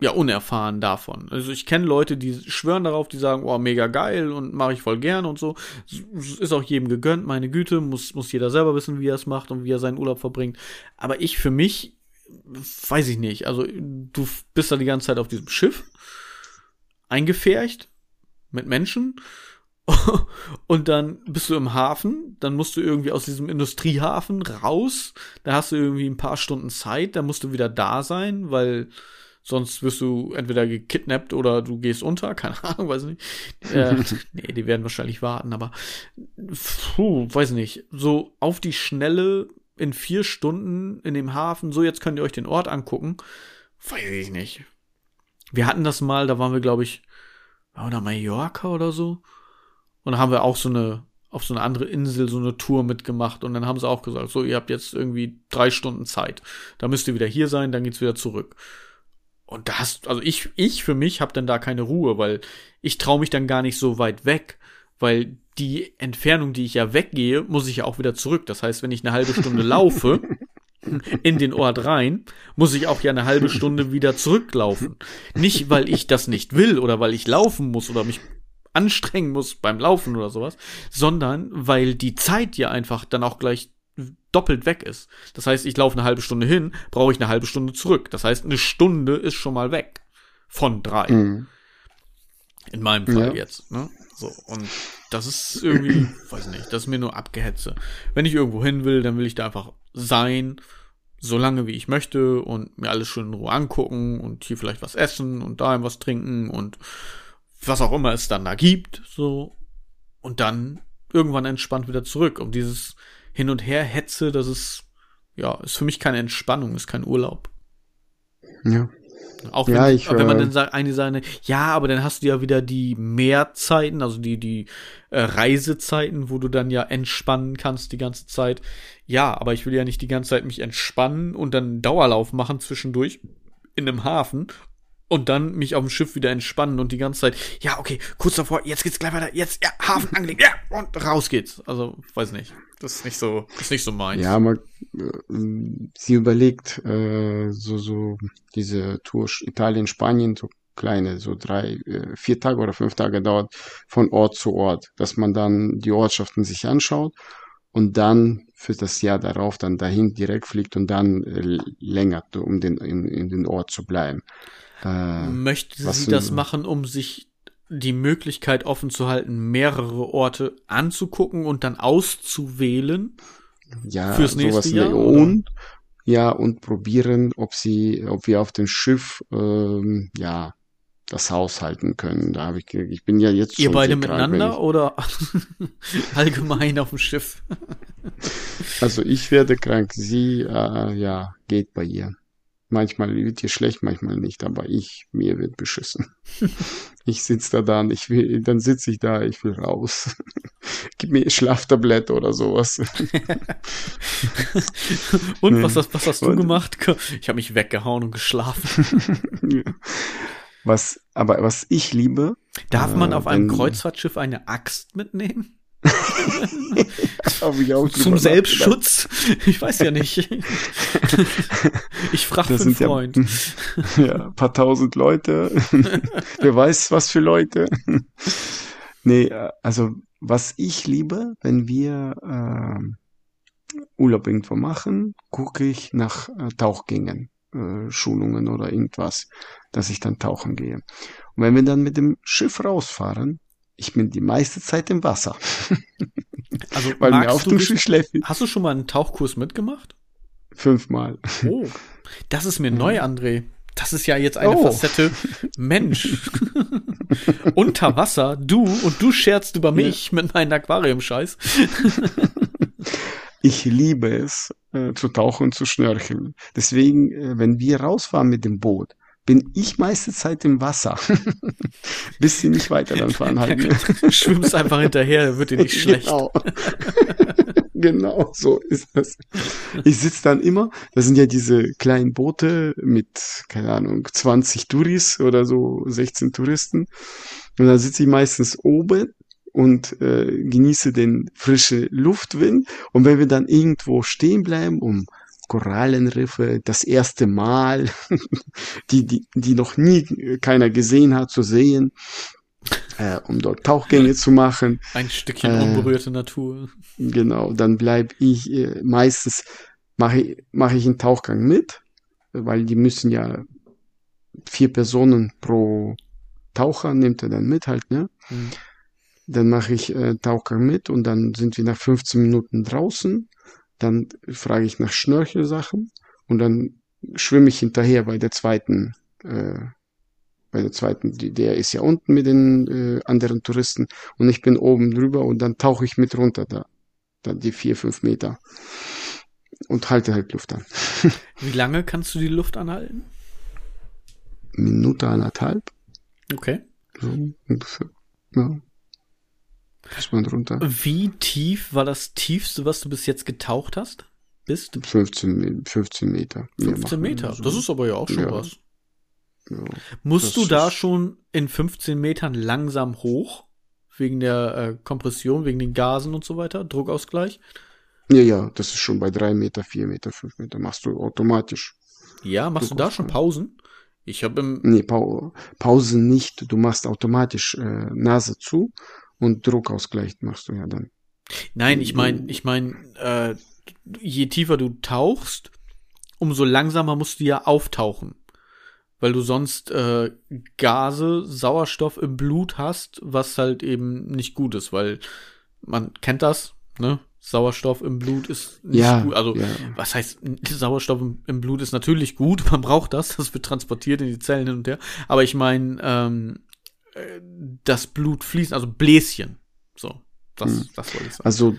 ja, unerfahren davon. Also ich kenne Leute, die schwören darauf, die sagen, oh, mega geil und mache ich voll gern und so. Ist auch jedem gegönnt, meine Güte, muss, muss jeder selber wissen, wie er es macht und wie er seinen Urlaub verbringt. Aber ich für mich, weiß ich nicht. Also du bist da die ganze Zeit auf diesem Schiff eingefärcht mit Menschen [laughs] und dann bist du im Hafen, dann musst du irgendwie aus diesem Industriehafen raus, da hast du irgendwie ein paar Stunden Zeit, da musst du wieder da sein, weil sonst wirst du entweder gekidnappt oder du gehst unter, [laughs] keine Ahnung, weiß nicht. Äh, [laughs] nee, die werden wahrscheinlich warten, aber puh, weiß nicht. So auf die Schnelle in vier Stunden in dem Hafen, so jetzt könnt ihr euch den Ort angucken. Weiß ich nicht. Wir hatten das mal, da waren wir, glaube ich, waren wir Mallorca oder so. Und da haben wir auch so eine, auf so eine andere Insel so eine Tour mitgemacht. Und dann haben sie auch gesagt, so, ihr habt jetzt irgendwie drei Stunden Zeit. Da müsst ihr wieder hier sein, dann geht's wieder zurück. Und da hast, also ich, ich für mich habe dann da keine Ruhe, weil ich traue mich dann gar nicht so weit weg, weil die Entfernung, die ich ja weggehe, muss ich ja auch wieder zurück. Das heißt, wenn ich eine halbe Stunde laufe [laughs] in den Ort rein, muss ich auch ja eine halbe Stunde wieder zurücklaufen. Nicht, weil ich das nicht will oder weil ich laufen muss oder mich anstrengen muss beim Laufen oder sowas, sondern weil die Zeit ja einfach dann auch gleich doppelt weg ist. Das heißt, ich laufe eine halbe Stunde hin, brauche ich eine halbe Stunde zurück. Das heißt, eine Stunde ist schon mal weg von drei. Mhm. In meinem Fall ja. jetzt. Ne? So, und das ist irgendwie, [clears throat] weiß nicht, das ist mir nur Abgehetze. Wenn ich irgendwo hin will, dann will ich da einfach sein, so lange wie ich möchte und mir alles schön in Ruhe angucken und hier vielleicht was essen und da was trinken und was auch immer es dann da gibt, so. Und dann irgendwann entspannt wieder zurück. Und dieses Hin und Her Hetze, das ist, ja, ist für mich keine Entspannung, ist kein Urlaub. Ja. Auch wenn, ja, ich, wenn man äh, dann sagt, eine seine, ja, aber dann hast du ja wieder die Mehrzeiten, also die, die äh, Reisezeiten, wo du dann ja entspannen kannst die ganze Zeit. Ja, aber ich will ja nicht die ganze Zeit mich entspannen und dann Dauerlauf machen zwischendurch in einem Hafen und dann mich auf dem Schiff wieder entspannen und die ganze Zeit, ja, okay, kurz davor, jetzt geht's gleich weiter, jetzt, ja, Hafen angelegt, ja, und raus geht's. Also, weiß nicht. Das ist nicht so, ist nicht so meins. Ja, man, äh, sie überlegt, äh, so, so, diese Tour Italien, Spanien, so kleine, so drei, äh, vier Tage oder fünf Tage dauert von Ort zu Ort, dass man dann die Ortschaften sich anschaut und dann für das Jahr darauf dann dahin direkt fliegt und dann äh, länger, um den, in, in den Ort zu bleiben. Äh, Möchte sie das machen, um sich die Möglichkeit offen zu halten, mehrere Orte anzugucken und dann auszuwählen? Ja, fürs nächste Jahr. Und, ja, und probieren, ob sie, ob wir auf dem Schiff, ähm, ja, das aushalten können. Da habe ich, ich bin ja jetzt Ihr schon beide krank, miteinander ich- oder [laughs] allgemein auf dem Schiff? Also ich werde krank, sie, äh, ja, geht bei ihr. Manchmal wird ihr schlecht, manchmal nicht, aber ich, mir wird beschissen. [laughs] Ich sitze da dann, ich will, dann sitze ich da, ich will raus. [laughs] Gib mir Schlaftablette oder sowas. [laughs] Und Nee. was, hast- was hast du Und- gemacht? Ich habe mich weggehauen und geschlafen. Was, aber was ich liebe, Darf man Äh, auf einem wenn- Kreuzfahrtschiff eine Axt mitnehmen? [laughs] Zum. Selbstschutz? Ich weiß ja nicht. [laughs] Ich frage für einen sind ja- Freund. [laughs] Ja, ein paar tausend Leute. Wer weiß, was für Leute. Nee, äh, also was ich liebe, wenn wir ähm, Urlaub irgendwo machen, gucke ich nach äh, Tauchgängen, äh, Schulungen oder irgendwas, dass ich dann tauchen gehe. Und wenn wir dann mit dem Schiff rausfahren, ich bin die meiste Zeit im Wasser, [laughs] Also weil mir auf dem Hast du schon mal einen Tauchkurs mitgemacht? fünfmal. Oh, das ist mir neu, André. Das ist ja jetzt eine Oh. Facette. Mensch. [laughs] Unter Wasser, du und du scherzt über mich mit meinem Aquarium-Scheiß. [laughs] Ich liebe es, äh, zu tauchen und zu schnörcheln. Deswegen, äh, wenn wir rausfahren mit dem Boot, bin ich meiste Zeit im Wasser. [laughs] Bis sie nicht weiter dann fahren halt. ne? [laughs] Schwimmst einfach hinterher, wird dir nicht [laughs] schlecht. Genau. genau, so ist das. Ich sitze dann immer, das sind ja diese kleinen Boote mit, keine Ahnung, 20 Touris oder so, 16 Touristen. Und da sitze ich meistens oben und äh, genieße den frischen Luftwind. Und wenn wir dann irgendwo stehen bleiben, um Korallenriffe das erste Mal, [laughs] die, die, die noch nie keiner gesehen hat, zu sehen, äh, um dort Tauchgänge zu machen, Ein Stückchen Äh. unberührte Natur. Genau, dann bleib ich äh, meistens mache ich, mache ich einen Tauchgang mit, weil die müssen ja vier Personen pro Taucher nimmt er dann mit halt, ne? Hm. Dann mache ich äh, Tauchgang mit und dann sind wir nach 15 Minuten draußen. Dann frage ich nach Schnörchelsachen und dann schwimme ich hinterher bei der zweiten, äh, bei der zweiten, die, der ist ja unten mit den äh, anderen Touristen und ich bin oben drüber und dann tauche ich mit runter da, dann die vier, fünf Meter und halte halt Luft an. [laughs] Wie lange kannst du die Luft anhalten? Minute anderthalb, Okay. so ungefähr, ja. Man runter. Wie tief war das tiefste, was du bis jetzt getaucht hast? Bist? 15, Me- 15 Meter. Mehr 15 machen wir Meter. so. Das ist aber ja auch schon Ja. was. ja. Musst du da schon in 15 Metern langsam hoch? Wegen der äh, Kompression, wegen den Gasen und so weiter? Druckausgleich? ja, ja, das ist schon bei drei Meter, vier Meter, fünf Meter. Machst du automatisch. Ja, machst du da schon Pausen? Ich habe im. Nee, Pau Pause nicht. Du machst automatisch äh, Nase zu und Druckausgleich machst du ja dann. Nein, ich meine, ich meine, äh, je tiefer du tauchst, umso langsamer musst du ja auftauchen. Weil du sonst äh, Gase, Sauerstoff im Blut hast, was halt eben nicht gut ist, weil man kennt das, ne? Sauerstoff im Blut ist nicht Ja, gut. Also, ja. was heißt, Sauerstoff im, im Blut ist natürlich gut, [laughs] man braucht das, das wird transportiert in die Zellen hin und her. Aber ich meine, ähm, äh, das Blut fließt, also Bläschen. So, das, Hm. das wollte ich sagen. Also,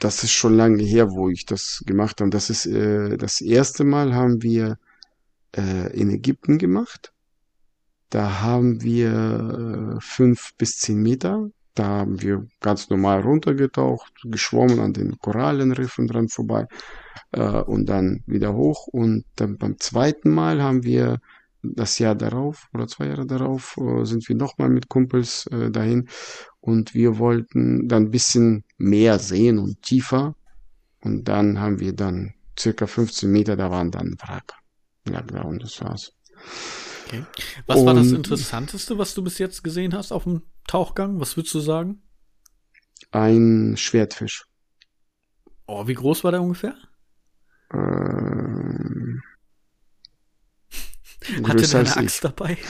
das ist schon lange her, wo ich das gemacht habe. Das ist äh, das erste Mal haben wir äh, in Ägypten gemacht. Da haben wir äh, fünf bis zehn Meter. Da haben wir ganz normal runtergetaucht, geschwommen an den Korallenriffen dran vorbei äh, und dann wieder hoch. Und dann beim zweiten Mal haben wir das Jahr darauf oder zwei Jahre darauf äh, sind wir nochmal mit Kumpels äh, dahin und wir wollten dann ein bisschen mehr sehen und tiefer. Und dann haben wir dann circa 15 Meter, da waren dann Wrack. Ja, genau, und das war's. Okay. Was war das Und- Interessanteste, was du bis jetzt gesehen hast auf dem Tauchgang? Was würdest du sagen? Ein Schwertfisch. Oh, wie groß war der ungefähr? Ähm, Hatte der eine als ich. Axt dabei? [laughs]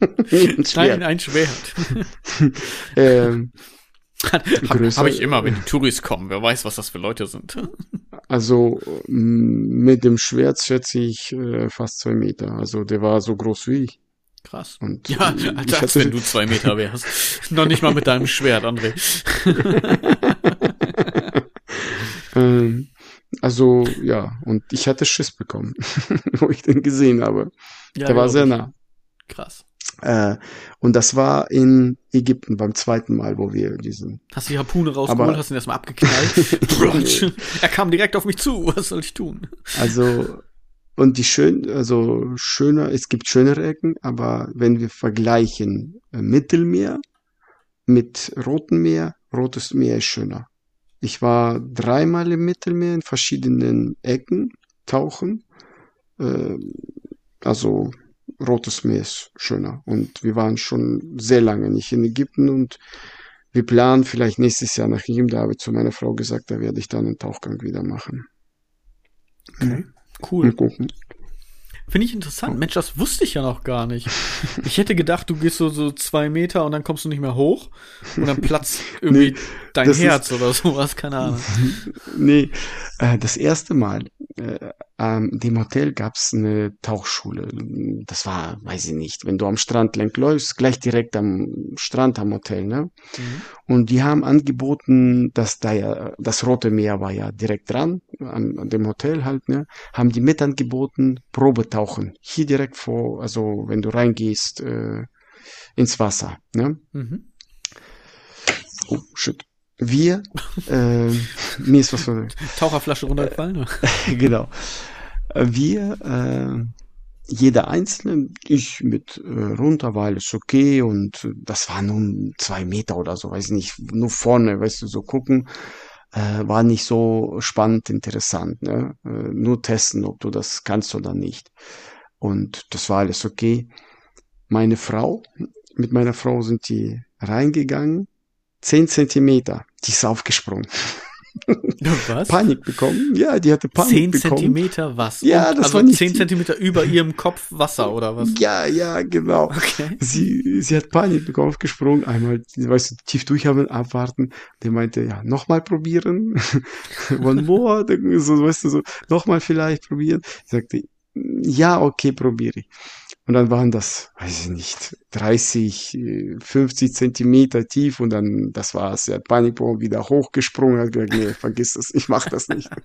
Ein Nein, Schwert. ein Schwert. [laughs] Ähm, Habe hab ich immer, wenn die Touris kommen. Wer weiß, was das für Leute sind. also mit dem Schwert schätze ich äh, fast zwei Meter. Also der war so groß wie ich. Krass. Und Ja, äh, als, als wenn du zwei Meter wärst. Noch nicht mal mit deinem Schwert, André. [laughs] Ähm, also, ja, und ich hatte Schiss bekommen, [laughs] wo ich den gesehen habe. Ja, Der war sehr nah. Krass. Äh, und das war in Ägypten beim zweiten Mal, wo wir diesen. Hast die Harpune rausgeholt, Aber- hast ihn erstmal abgeknallt. [laughs] er kam direkt auf mich zu. Was soll ich tun? Also, und die schön, also schöner, es gibt schönere Ecken, aber wenn wir vergleichen äh, Mittelmeer mit Rotem Meer, Rotes Meer ist schöner. Ich war dreimal im Mittelmeer in verschiedenen Ecken tauchen. Äh, also Rotes Meer ist schöner. Und wir waren schon sehr lange nicht in Ägypten und wir planen vielleicht nächstes Jahr nach ihm. Da habe ich zu meiner Frau gesagt, da werde ich dann einen Tauchgang wieder machen. Okay. Cool. Gucken. Finde ich interessant. Mensch, das wusste ich ja noch gar nicht. [laughs] Ich hätte gedacht, du gehst so, so zwei Meter und dann kommst du nicht mehr hoch und dann platzt [laughs] irgendwie Nee, dein das ist- Herz oder sowas, keine Ahnung. [laughs] Nee, äh, das erste Mal, äh, ähm, dem Hotel gab's eine Tauchschule. Das war, weiß ich nicht, wenn du am Strand lang läufst, gleich direkt am Strand am Hotel, ne? Mhm. Und die haben angeboten, dass da ja, das Rote Meer war ja direkt dran, an, an dem Hotel halt, ne? Haben die mit angeboten, Probetauchen. Hier direkt vor, also wenn du reingehst, äh, ins Wasser, ne? Mhm. Oh, shit. Wir, [laughs] äh, mir ist was von, Taucherflasche runtergefallen? [laughs] genau. Wir, äh, jeder Einzelne, ich mit äh, runter, weil es okay und das war nur zwei Meter oder so, weiß nicht, nur vorne, weißt du, so gucken, äh, war nicht so spannend, interessant, ne? Äh, nur testen, ob du das kannst oder nicht. Und das war alles okay. Meine Frau, mit meiner Frau sind die reingegangen, zehn Zentimeter, die ist aufgesprungen. Was? Panik bekommen. Ja, die hatte Panik Zehn bekommen. Zentimeter was? Ja, das also war nicht zehn die- Zentimeter über ihrem Kopf Wasser oder was? Ja, ja, genau. Okay. Sie, sie hat Panik bekommen, aufgesprungen, einmal, weißt du, tief durchhaben, abwarten. Der meinte, ja, nochmal probieren. [laughs] One more, so, weißt du, so, nochmal vielleicht probieren. Ich sagte, ja, okay, probiere ich. Und dann waren das, weiß ich nicht, 30, äh, 50 Zentimeter tief und dann, das war's. Sie hat Panik bekommen, wieder hochgesprungen, hat gesagt, nee, vergiss das, ich mach das nicht. [laughs]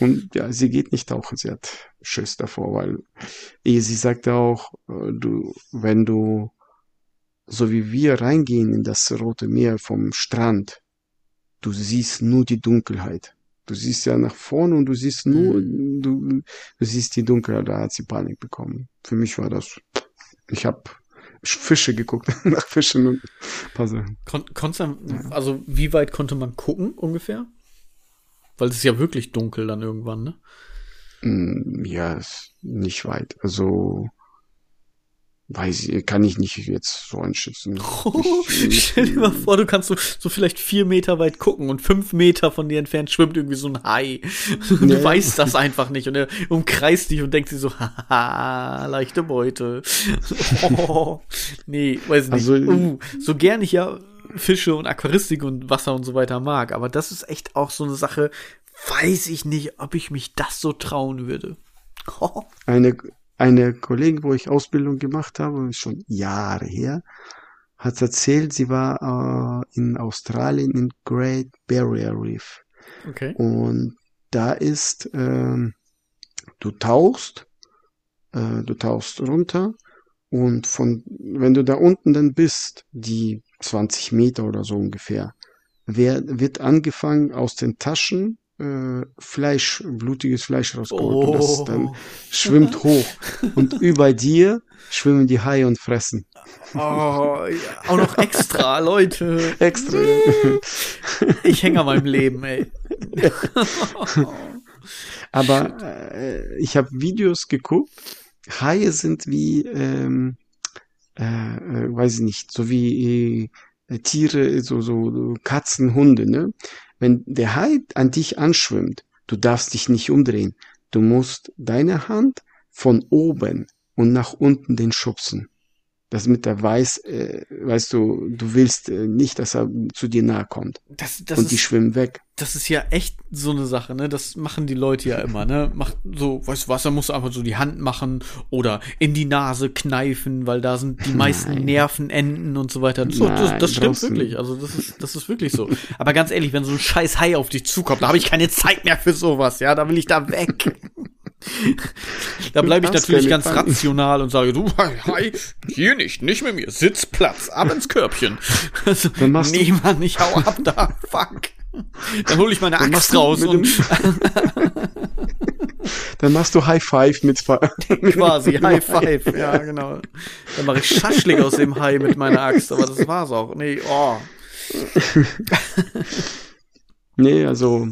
Und ja, sie geht nicht tauchen, sie hat Schiss davor, weil eh, sie sagte auch, äh, du, wenn du so wie wir reingehen in das Rote Meer vom Strand, du siehst nur die Dunkelheit. Du siehst ja nach vorne und du siehst nur, du, du siehst die Dunkelheit, da hat sie Panik bekommen. Für mich war das, ich habe Fische geguckt, [laughs] nach Fischen und ein paar Sachen. Kon konntest du, also wie weit konnte man gucken ungefähr? Weil es ist ja wirklich dunkel dann irgendwann, ne? Mm, Ja, ist nicht weit. Also weiß ich, kann ich nicht jetzt so einschätzen. [laughs] Ich- Stell dir mal vor, du kannst so, so vielleicht vier Meter weit gucken und fünf Meter von dir entfernt schwimmt irgendwie so ein Hai. Und [laughs] du Ja. weißt das einfach nicht und er umkreist dich und denkt sich so, [laughs] haha, leichte Beute. Oh, nee, weiß nicht. Also- uh, so gern ich ja Fische und Aquaristik und Wasser und so weiter mag, aber das ist echt auch so eine Sache, weiß ich nicht, ob ich mich das so trauen würde. Eine, eine Kollegin, wo ich Ausbildung gemacht habe, schon Jahre her, hat erzählt, sie war äh, in Australien in Great Barrier Reef. Okay. Und da ist, ähm, du tauchst, äh, du tauchst runter und von, wenn du da unten dann bist, die 20 Meter oder so ungefähr, wer, wird angefangen aus den Taschen äh, Fleisch, blutiges Fleisch rausgeholt und das dann Oh. schwimmt hoch und [laughs] über dir schwimmen die Haie und fressen. Oh, ja, auch noch extra, Leute. Extra. Ich hänge an meinem Leben, ey. [laughs] Aber äh, ich habe Videos geguckt. Haie sind wie, ähm, äh, äh, weiß ich nicht, so wie äh, Tiere, so so Katzen, Hunde, ne? Wenn der Hai an dich anschwimmt, du darfst dich nicht umdrehen. Du musst deine Hand von oben und nach unten den schubsen. Damit er weiß, äh, weißt du, du willst äh, nicht, dass er zu dir nahe kommt. Das, das und ist, die schwimmen weg. das ist ja echt so eine Sache, ne? Das machen die Leute ja immer, ne? Macht so, weißt du was, da musst du einfach so die Hand machen oder in die Nase kneifen, weil da sind die meisten Nein. Nervenenden und so weiter. So, das, Nein, das stimmt draußen. wirklich. Also das ist, das ist wirklich so. Aber ganz ehrlich, wenn so ein scheiß Hai auf dich zukommt, da habe ich keine Zeit mehr für sowas, ja, da will ich da weg. [laughs] Da bleibe ich natürlich ganz fangen. rational und sage, du, Hai, hier nicht, nicht mit mir, Sitzplatz, ab ins Körbchen. Also, Dann machst du- nee, Mann, ich hau ab da, fuck. Dann hole ich meine Dann Axt du raus und [laughs] Dann machst du High Five mit, [laughs] mit quasi High Five, ja, genau. Dann mache ich Schaschlik aus dem Hai mit meiner Axt, aber das war's auch. Nee, oh. [laughs] Nee, also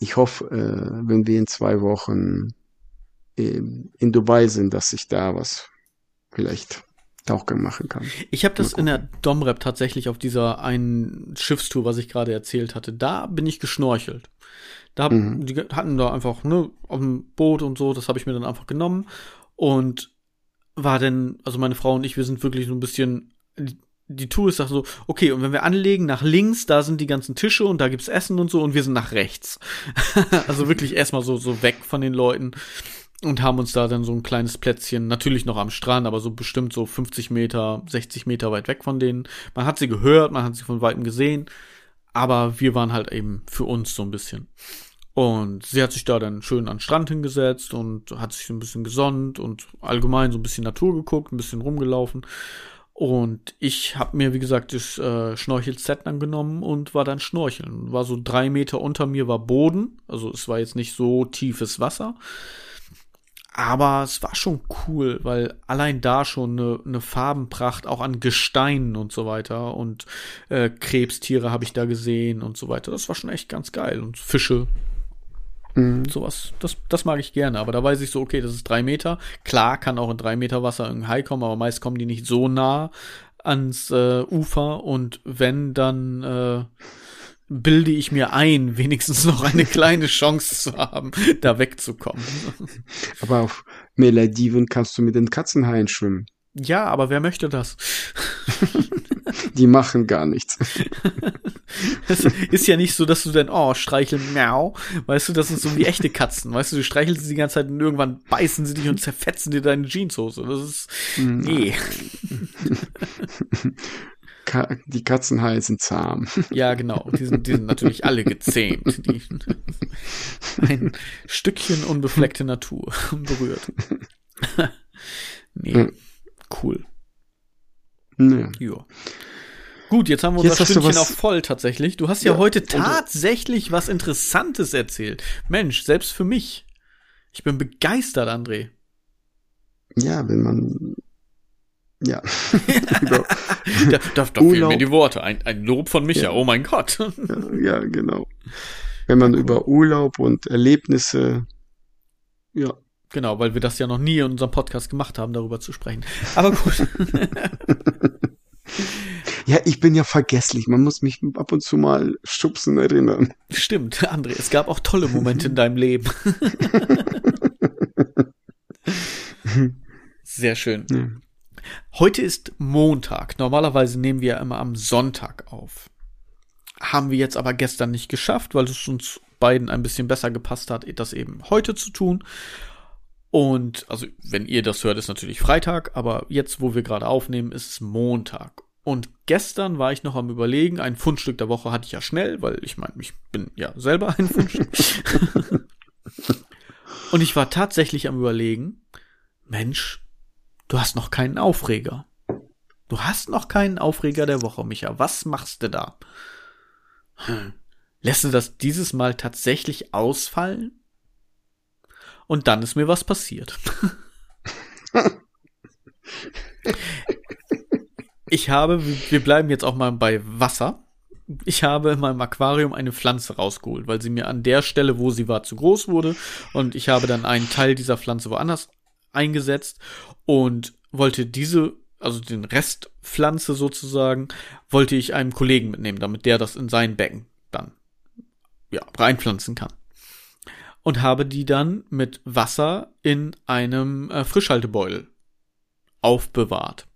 ich hoffe, äh, wenn wir in zwei Wochen ähm, in Dubai sind, dass ich da was vielleicht Tauchgang machen kann. Ich habe das in der Domrep tatsächlich auf dieser einen Schiffstour, was ich gerade erzählt hatte, da bin ich geschnorchelt. Da hab, Mhm. die hatten da einfach ne auf dem Boot und so, das habe ich mir dann einfach genommen und war dann, also meine Frau und ich, wir sind wirklich so ein bisschen die, Tour ist so, okay, und wenn wir anlegen nach links, da sind die ganzen Tische und da gibt's Essen und so und wir sind nach rechts. [laughs] also wirklich erstmal so so weg von den Leuten und haben uns da dann so ein kleines Plätzchen, natürlich noch am Strand, aber so bestimmt so 50 Meter, 60 Meter weit weg von denen. Man hat sie gehört, man hat sie von weitem gesehen, aber wir waren halt eben für uns so ein bisschen. Und sie hat sich da dann schön an den Strand hingesetzt und hat sich so ein bisschen gesonnt und allgemein so ein bisschen Natur geguckt, ein bisschen rumgelaufen. Und ich habe mir, wie gesagt, das äh, Schnorchel-Set dann genommen und war dann schnorcheln. War so drei Meter unter mir war Boden, also es war jetzt nicht so tiefes Wasser. Aber es war schon cool, weil allein da schon eine, eine Farbenpracht auch an Gesteinen und so weiter und äh, Krebstiere habe ich da gesehen und so weiter. Das war schon echt ganz geil und Fische, Mhm. sowas. Das, das mag ich gerne. Aber da weiß ich so, okay, das ist drei Meter. Klar kann auch in drei Meter Wasser ein Hai kommen, aber meist kommen die nicht so nah ans äh, Ufer und wenn dann äh, bilde ich mir ein, [laughs] wenigstens noch eine kleine Chance zu haben, da wegzukommen. [laughs] Aber auf Malediven kannst du mit den Katzenhaien schwimmen. Ja, aber wer möchte das? [laughs] Die machen gar nichts. [laughs] Es ist ja nicht so, dass du dann, oh, streicheln, miau. Weißt du, das sind so wie echte Katzen. Weißt du, du streichelst sie die ganze Zeit und irgendwann beißen sie dich und zerfetzen dir deine Jeanshose. Das ist, nee. [laughs] Ka die Katzenhaie sind zahm. Ja, genau. Die sind, die sind natürlich alle gezähmt. Die, ein Stückchen unbefleckte Natur berührt. nee. Ja. Cool. Ja. Ja. Gut, jetzt haben wir Jetzt unser Stündchen auch voll tatsächlich. Du hast ja, Ja, heute tatsächlich was Interessantes erzählt. Mensch, selbst für mich. Ich bin begeistert, André. ja, wenn man ja [laughs] Da, da, da fehlen mir die Worte. Ein, ein Lob von Micha. Ja. Oh mein Gott. ja genau. Wenn man über Urlaub und Erlebnisse ja Genau, weil wir das ja noch nie in unserem Podcast gemacht haben, darüber zu sprechen. [laughs] Aber gut. [laughs] Ja, ich bin ja vergesslich. Man muss mich ab und zu mal schubsen erinnern. Stimmt, André, es gab auch tolle Momente in [laughs] deinem Leben. Sehr schön. Ja. Heute ist Montag. Normalerweise nehmen wir ja immer am Sonntag auf. Haben wir jetzt aber gestern nicht geschafft, weil es uns beiden ein bisschen besser gepasst hat, das eben heute zu tun. Und also, wenn ihr das hört, ist natürlich Freitag, aber jetzt, wo wir gerade aufnehmen, ist es Montag. Und gestern war ich noch am Überlegen, ein Fundstück der Woche hatte ich ja schnell, weil ich meine, ich bin ja selber ein Fundstück. [laughs] Und ich war tatsächlich am Überlegen, Mensch, du hast noch keinen Aufreger. Du hast noch keinen Aufreger der Woche, Micha. Was machst du da? Hm. Lässt du das dieses Mal tatsächlich ausfallen? Und dann ist mir was passiert. ich habe, wir bleiben jetzt auch mal bei Wasser. Ich habe in meinem Aquarium eine Pflanze rausgeholt, weil sie mir an der Stelle, wo sie war, zu groß wurde. Und ich habe dann einen Teil dieser Pflanze woanders eingesetzt und wollte diese, also den Rest Pflanze sozusagen, wollte ich einem Kollegen mitnehmen, damit der das in sein Becken dann ja, reinpflanzen kann. Und habe die dann mit Wasser in einem äh, Frischhaltebeutel aufbewahrt.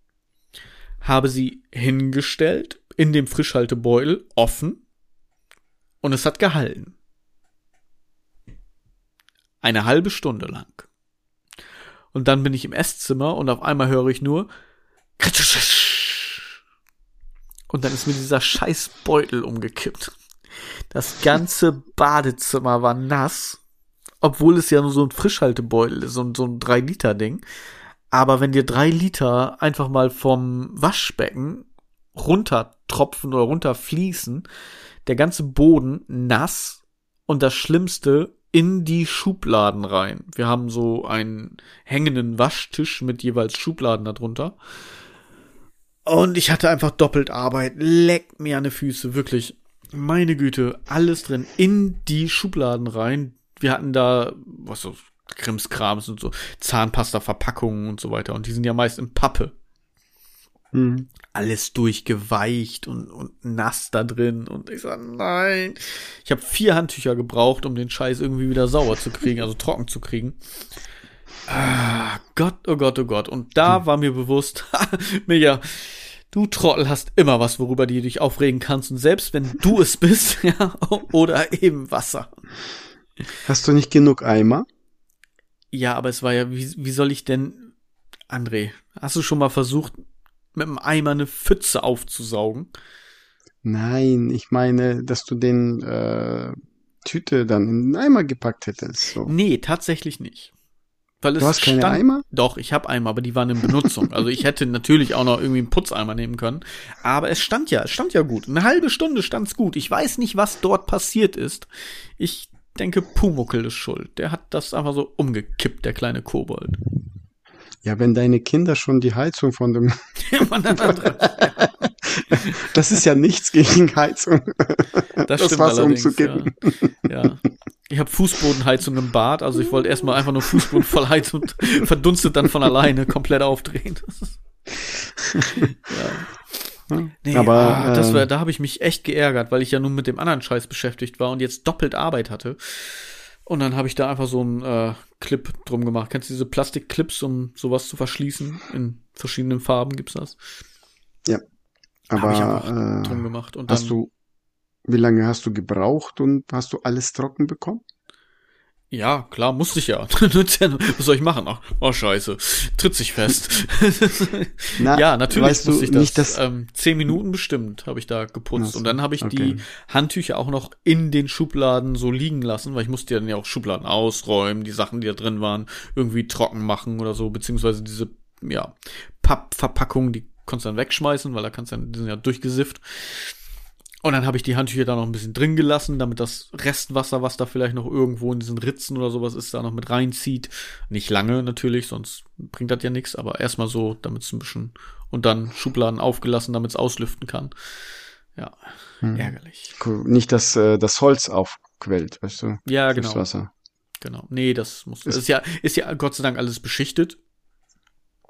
habe sie hingestellt in dem Frischhaltebeutel offen und es hat gehalten. Eine halbe Stunde lang. Und dann bin ich im Esszimmer und auf einmal höre ich nur und dann ist mir dieser scheiß Beutel umgekippt. Das ganze Badezimmer war nass, obwohl es ja nur so ein Frischhaltebeutel ist, so, so ein 3-Liter-Ding. Aber wenn dir drei Liter einfach mal vom Waschbecken runtertropfen oder runterfließen, der ganze Boden nass und das Schlimmste in die Schubladen rein. Wir haben so einen hängenden Waschtisch mit jeweils Schubladen darunter. Und ich hatte einfach doppelt Arbeit. Leck mir an die Füße, wirklich. Meine Güte, alles drin in die Schubladen rein. Wir hatten da, was so, Krimskrams und so, Zahnpasta-Verpackungen und so weiter. Und die sind ja meist in Pappe. Mhm. Alles durchgeweicht und, und nass da drin. Und ich sag, nein. Ich habe vier Handtücher gebraucht, um den Scheiß irgendwie wieder sauber zu kriegen, also trocken zu kriegen. Ah, Gott, oh Gott, oh Gott. Und da hm. war mir bewusst, [laughs] Mega, du Trottel hast immer was, worüber du dich aufregen kannst. Und selbst wenn du es bist, [laughs] ja, oder eben Wasser. Hast du nicht genug Eimer? Ja, aber es war ja, wie, wie soll ich denn, André, hast du schon mal versucht, mit einem Eimer eine Pfütze aufzusaugen? Nein, ich meine, dass du den äh, Tüte dann in den Eimer gepackt hättest. So. Nee, tatsächlich nicht. Weil es du hast keine stand, Eimer? Doch, ich habe Eimer, aber die waren in Benutzung. [laughs] also ich hätte natürlich auch noch irgendwie einen Putzeimer nehmen können. Aber es stand ja, es stand ja gut. Eine halbe Stunde stand's gut. Ich weiß nicht, was dort passiert ist. Ich denke, Pumuckel ist schuld. Der hat das einfach so umgekippt, der kleine Kobold. Ja, wenn deine Kinder schon die Heizung von dem. [laughs] [laughs] das ist ja nichts gegen Heizung. Das, das stimmt Wasser umzukippen. Ja. ja. Ich habe Fußbodenheizung im Bad, also ich wollte erstmal einfach nur Fußboden voll heizen und verdunstet dann von alleine komplett aufdrehen. [laughs] ja. Nee, aber ah, das war, äh, da habe ich mich echt geärgert, weil ich ja nun mit dem anderen Scheiß beschäftigt war und jetzt doppelt Arbeit hatte. Und dann habe ich da einfach so einen äh, Clip drum gemacht. Kennst du diese Plastikclips, um sowas zu verschließen? In verschiedenen Farben gibt's das. Ja. Aber hab ich äh, drum gemacht. Und hast dann, du wie lange hast du gebraucht und hast du alles trocken bekommen? Ja, klar, musste ich [laughs] ja. Was soll ich machen? Ach, oh scheiße, tritt sich fest. [laughs] Na, ja, natürlich weißt musste ich das. Nicht, dass ähm, zehn Minuten bestimmt habe ich da geputzt. So, und dann habe ich okay. die Handtücher auch noch in den Schubladen so liegen lassen, weil ich musste ja dann ja auch Schubladen ausräumen, die Sachen, die da drin waren, irgendwie trocken machen oder so, beziehungsweise diese, ja, Pappverpackungen, die konntest du dann wegschmeißen, weil da kannst du dann, die sind ja durchgesifft. Und dann habe ich die Handtücher da noch ein bisschen drin gelassen, damit das Restwasser, was da vielleicht noch irgendwo in diesen Ritzen oder sowas ist, da noch mit reinzieht. Nicht lange natürlich, sonst bringt das ja nichts, aber erstmal so, damit es ein bisschen und dann Schubladen aufgelassen, damit es auslüften kann. Ja, hm. ärgerlich. Nicht, dass äh, das Holz aufquellt, weißt du? Ja, genau. Wasser. Genau. Nee, das muss. Ist, ist ja, ist ja Gott sei Dank alles beschichtet.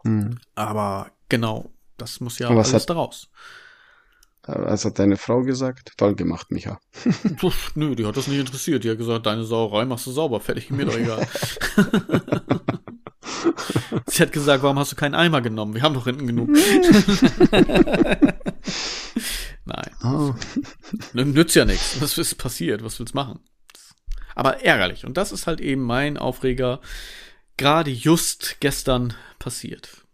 Hm. Aber genau, das muss ja alles hat, daraus. Was hat deine Frau gesagt? Toll gemacht, Micha. [laughs] Nö, die hat das nicht interessiert. Die hat gesagt, deine Sauerei machst du sauber, fertig, mir doch egal. [laughs] [laughs] Sie hat gesagt, warum hast du keinen Eimer genommen? Wir haben doch hinten genug. Nein. Oh. Nützt ja nichts. Was ist passiert? Was willst du machen? Aber ärgerlich. Und das ist halt eben mein Aufreger. Gerade just gestern passiert.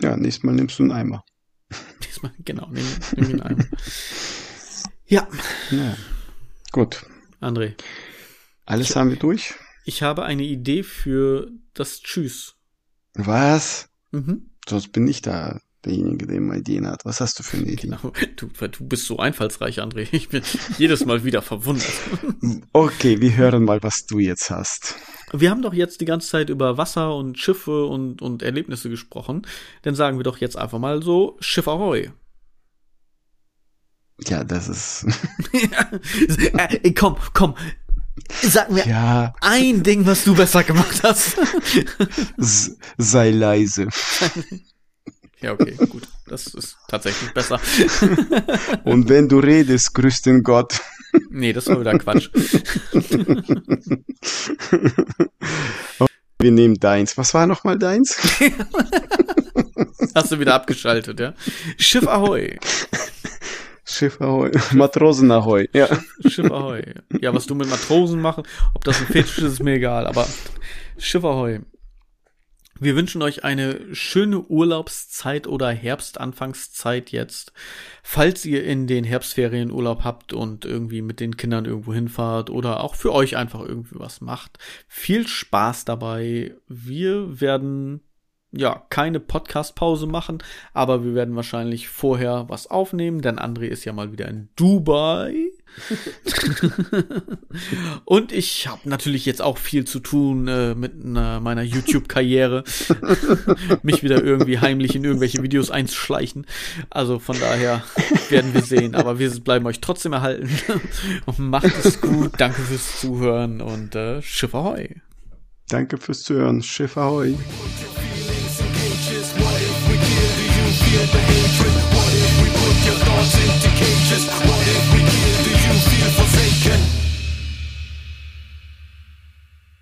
Ja, nächstes Mal nimmst du einen Eimer. Diesmal, [laughs] genau, nimm, nimm ihn ein. ja. ja. Gut. André. Alles ich, haben wir durch? Ich habe eine Idee für das Tschüss. Was? Mhm. Sonst bin ich da derjenige, der immer Ideen hat. Was hast du für eine Idee? Genau. Du, du bist so einfallsreich, André. Ich bin jedes Mal wieder verwundert. [laughs] Okay, wir hören mal, was du jetzt hast. Wir haben doch jetzt die ganze Zeit über Wasser und Schiffe und, und Erlebnisse gesprochen. Dann sagen wir doch jetzt einfach mal so Schiff Ahoi. Ja, das ist. [laughs] Ey, komm, komm. Sag mir ja. ein Ding, was du besser gemacht hast. sei leise. [laughs] Ja, okay, gut. Das ist tatsächlich besser. [laughs] Und wenn du redest, grüß den Gott. Nee, das war wieder Quatsch. [laughs] Wir nehmen deins. Was war nochmal deins? Hast du wieder abgeschaltet, ja? Schiff Ahoi. Schiff Ahoi. Matrosen Ahoi, ja. Schiff Ahoi. Ja, was du mit Matrosen machst, ob das ein Fetisch ist, ist mir egal, aber Schiff Ahoi. Wir wünschen euch eine schöne Urlaubszeit oder Herbstanfangszeit jetzt. Falls ihr in den Herbstferien Urlaub habt und irgendwie mit den Kindern irgendwo hinfahrt oder auch für euch einfach irgendwie was macht. Viel Spaß dabei. Wir werden ja, keine Podcast-Pause machen, aber wir werden wahrscheinlich vorher was aufnehmen, denn André ist ja mal wieder in Dubai. [laughs] und ich habe natürlich jetzt auch viel zu tun äh, mit äh, meiner YouTube-Karriere. [laughs] Mich wieder irgendwie heimlich in irgendwelche Videos einschleichen. Also von daher werden wir sehen. Aber wir bleiben euch trotzdem erhalten. [laughs] macht es gut. Danke fürs Zuhören und äh, Schiff ahoi. Danke fürs Zuhören. Schiff ahoi. What if we put your thoughts into cages? What if we forsaken.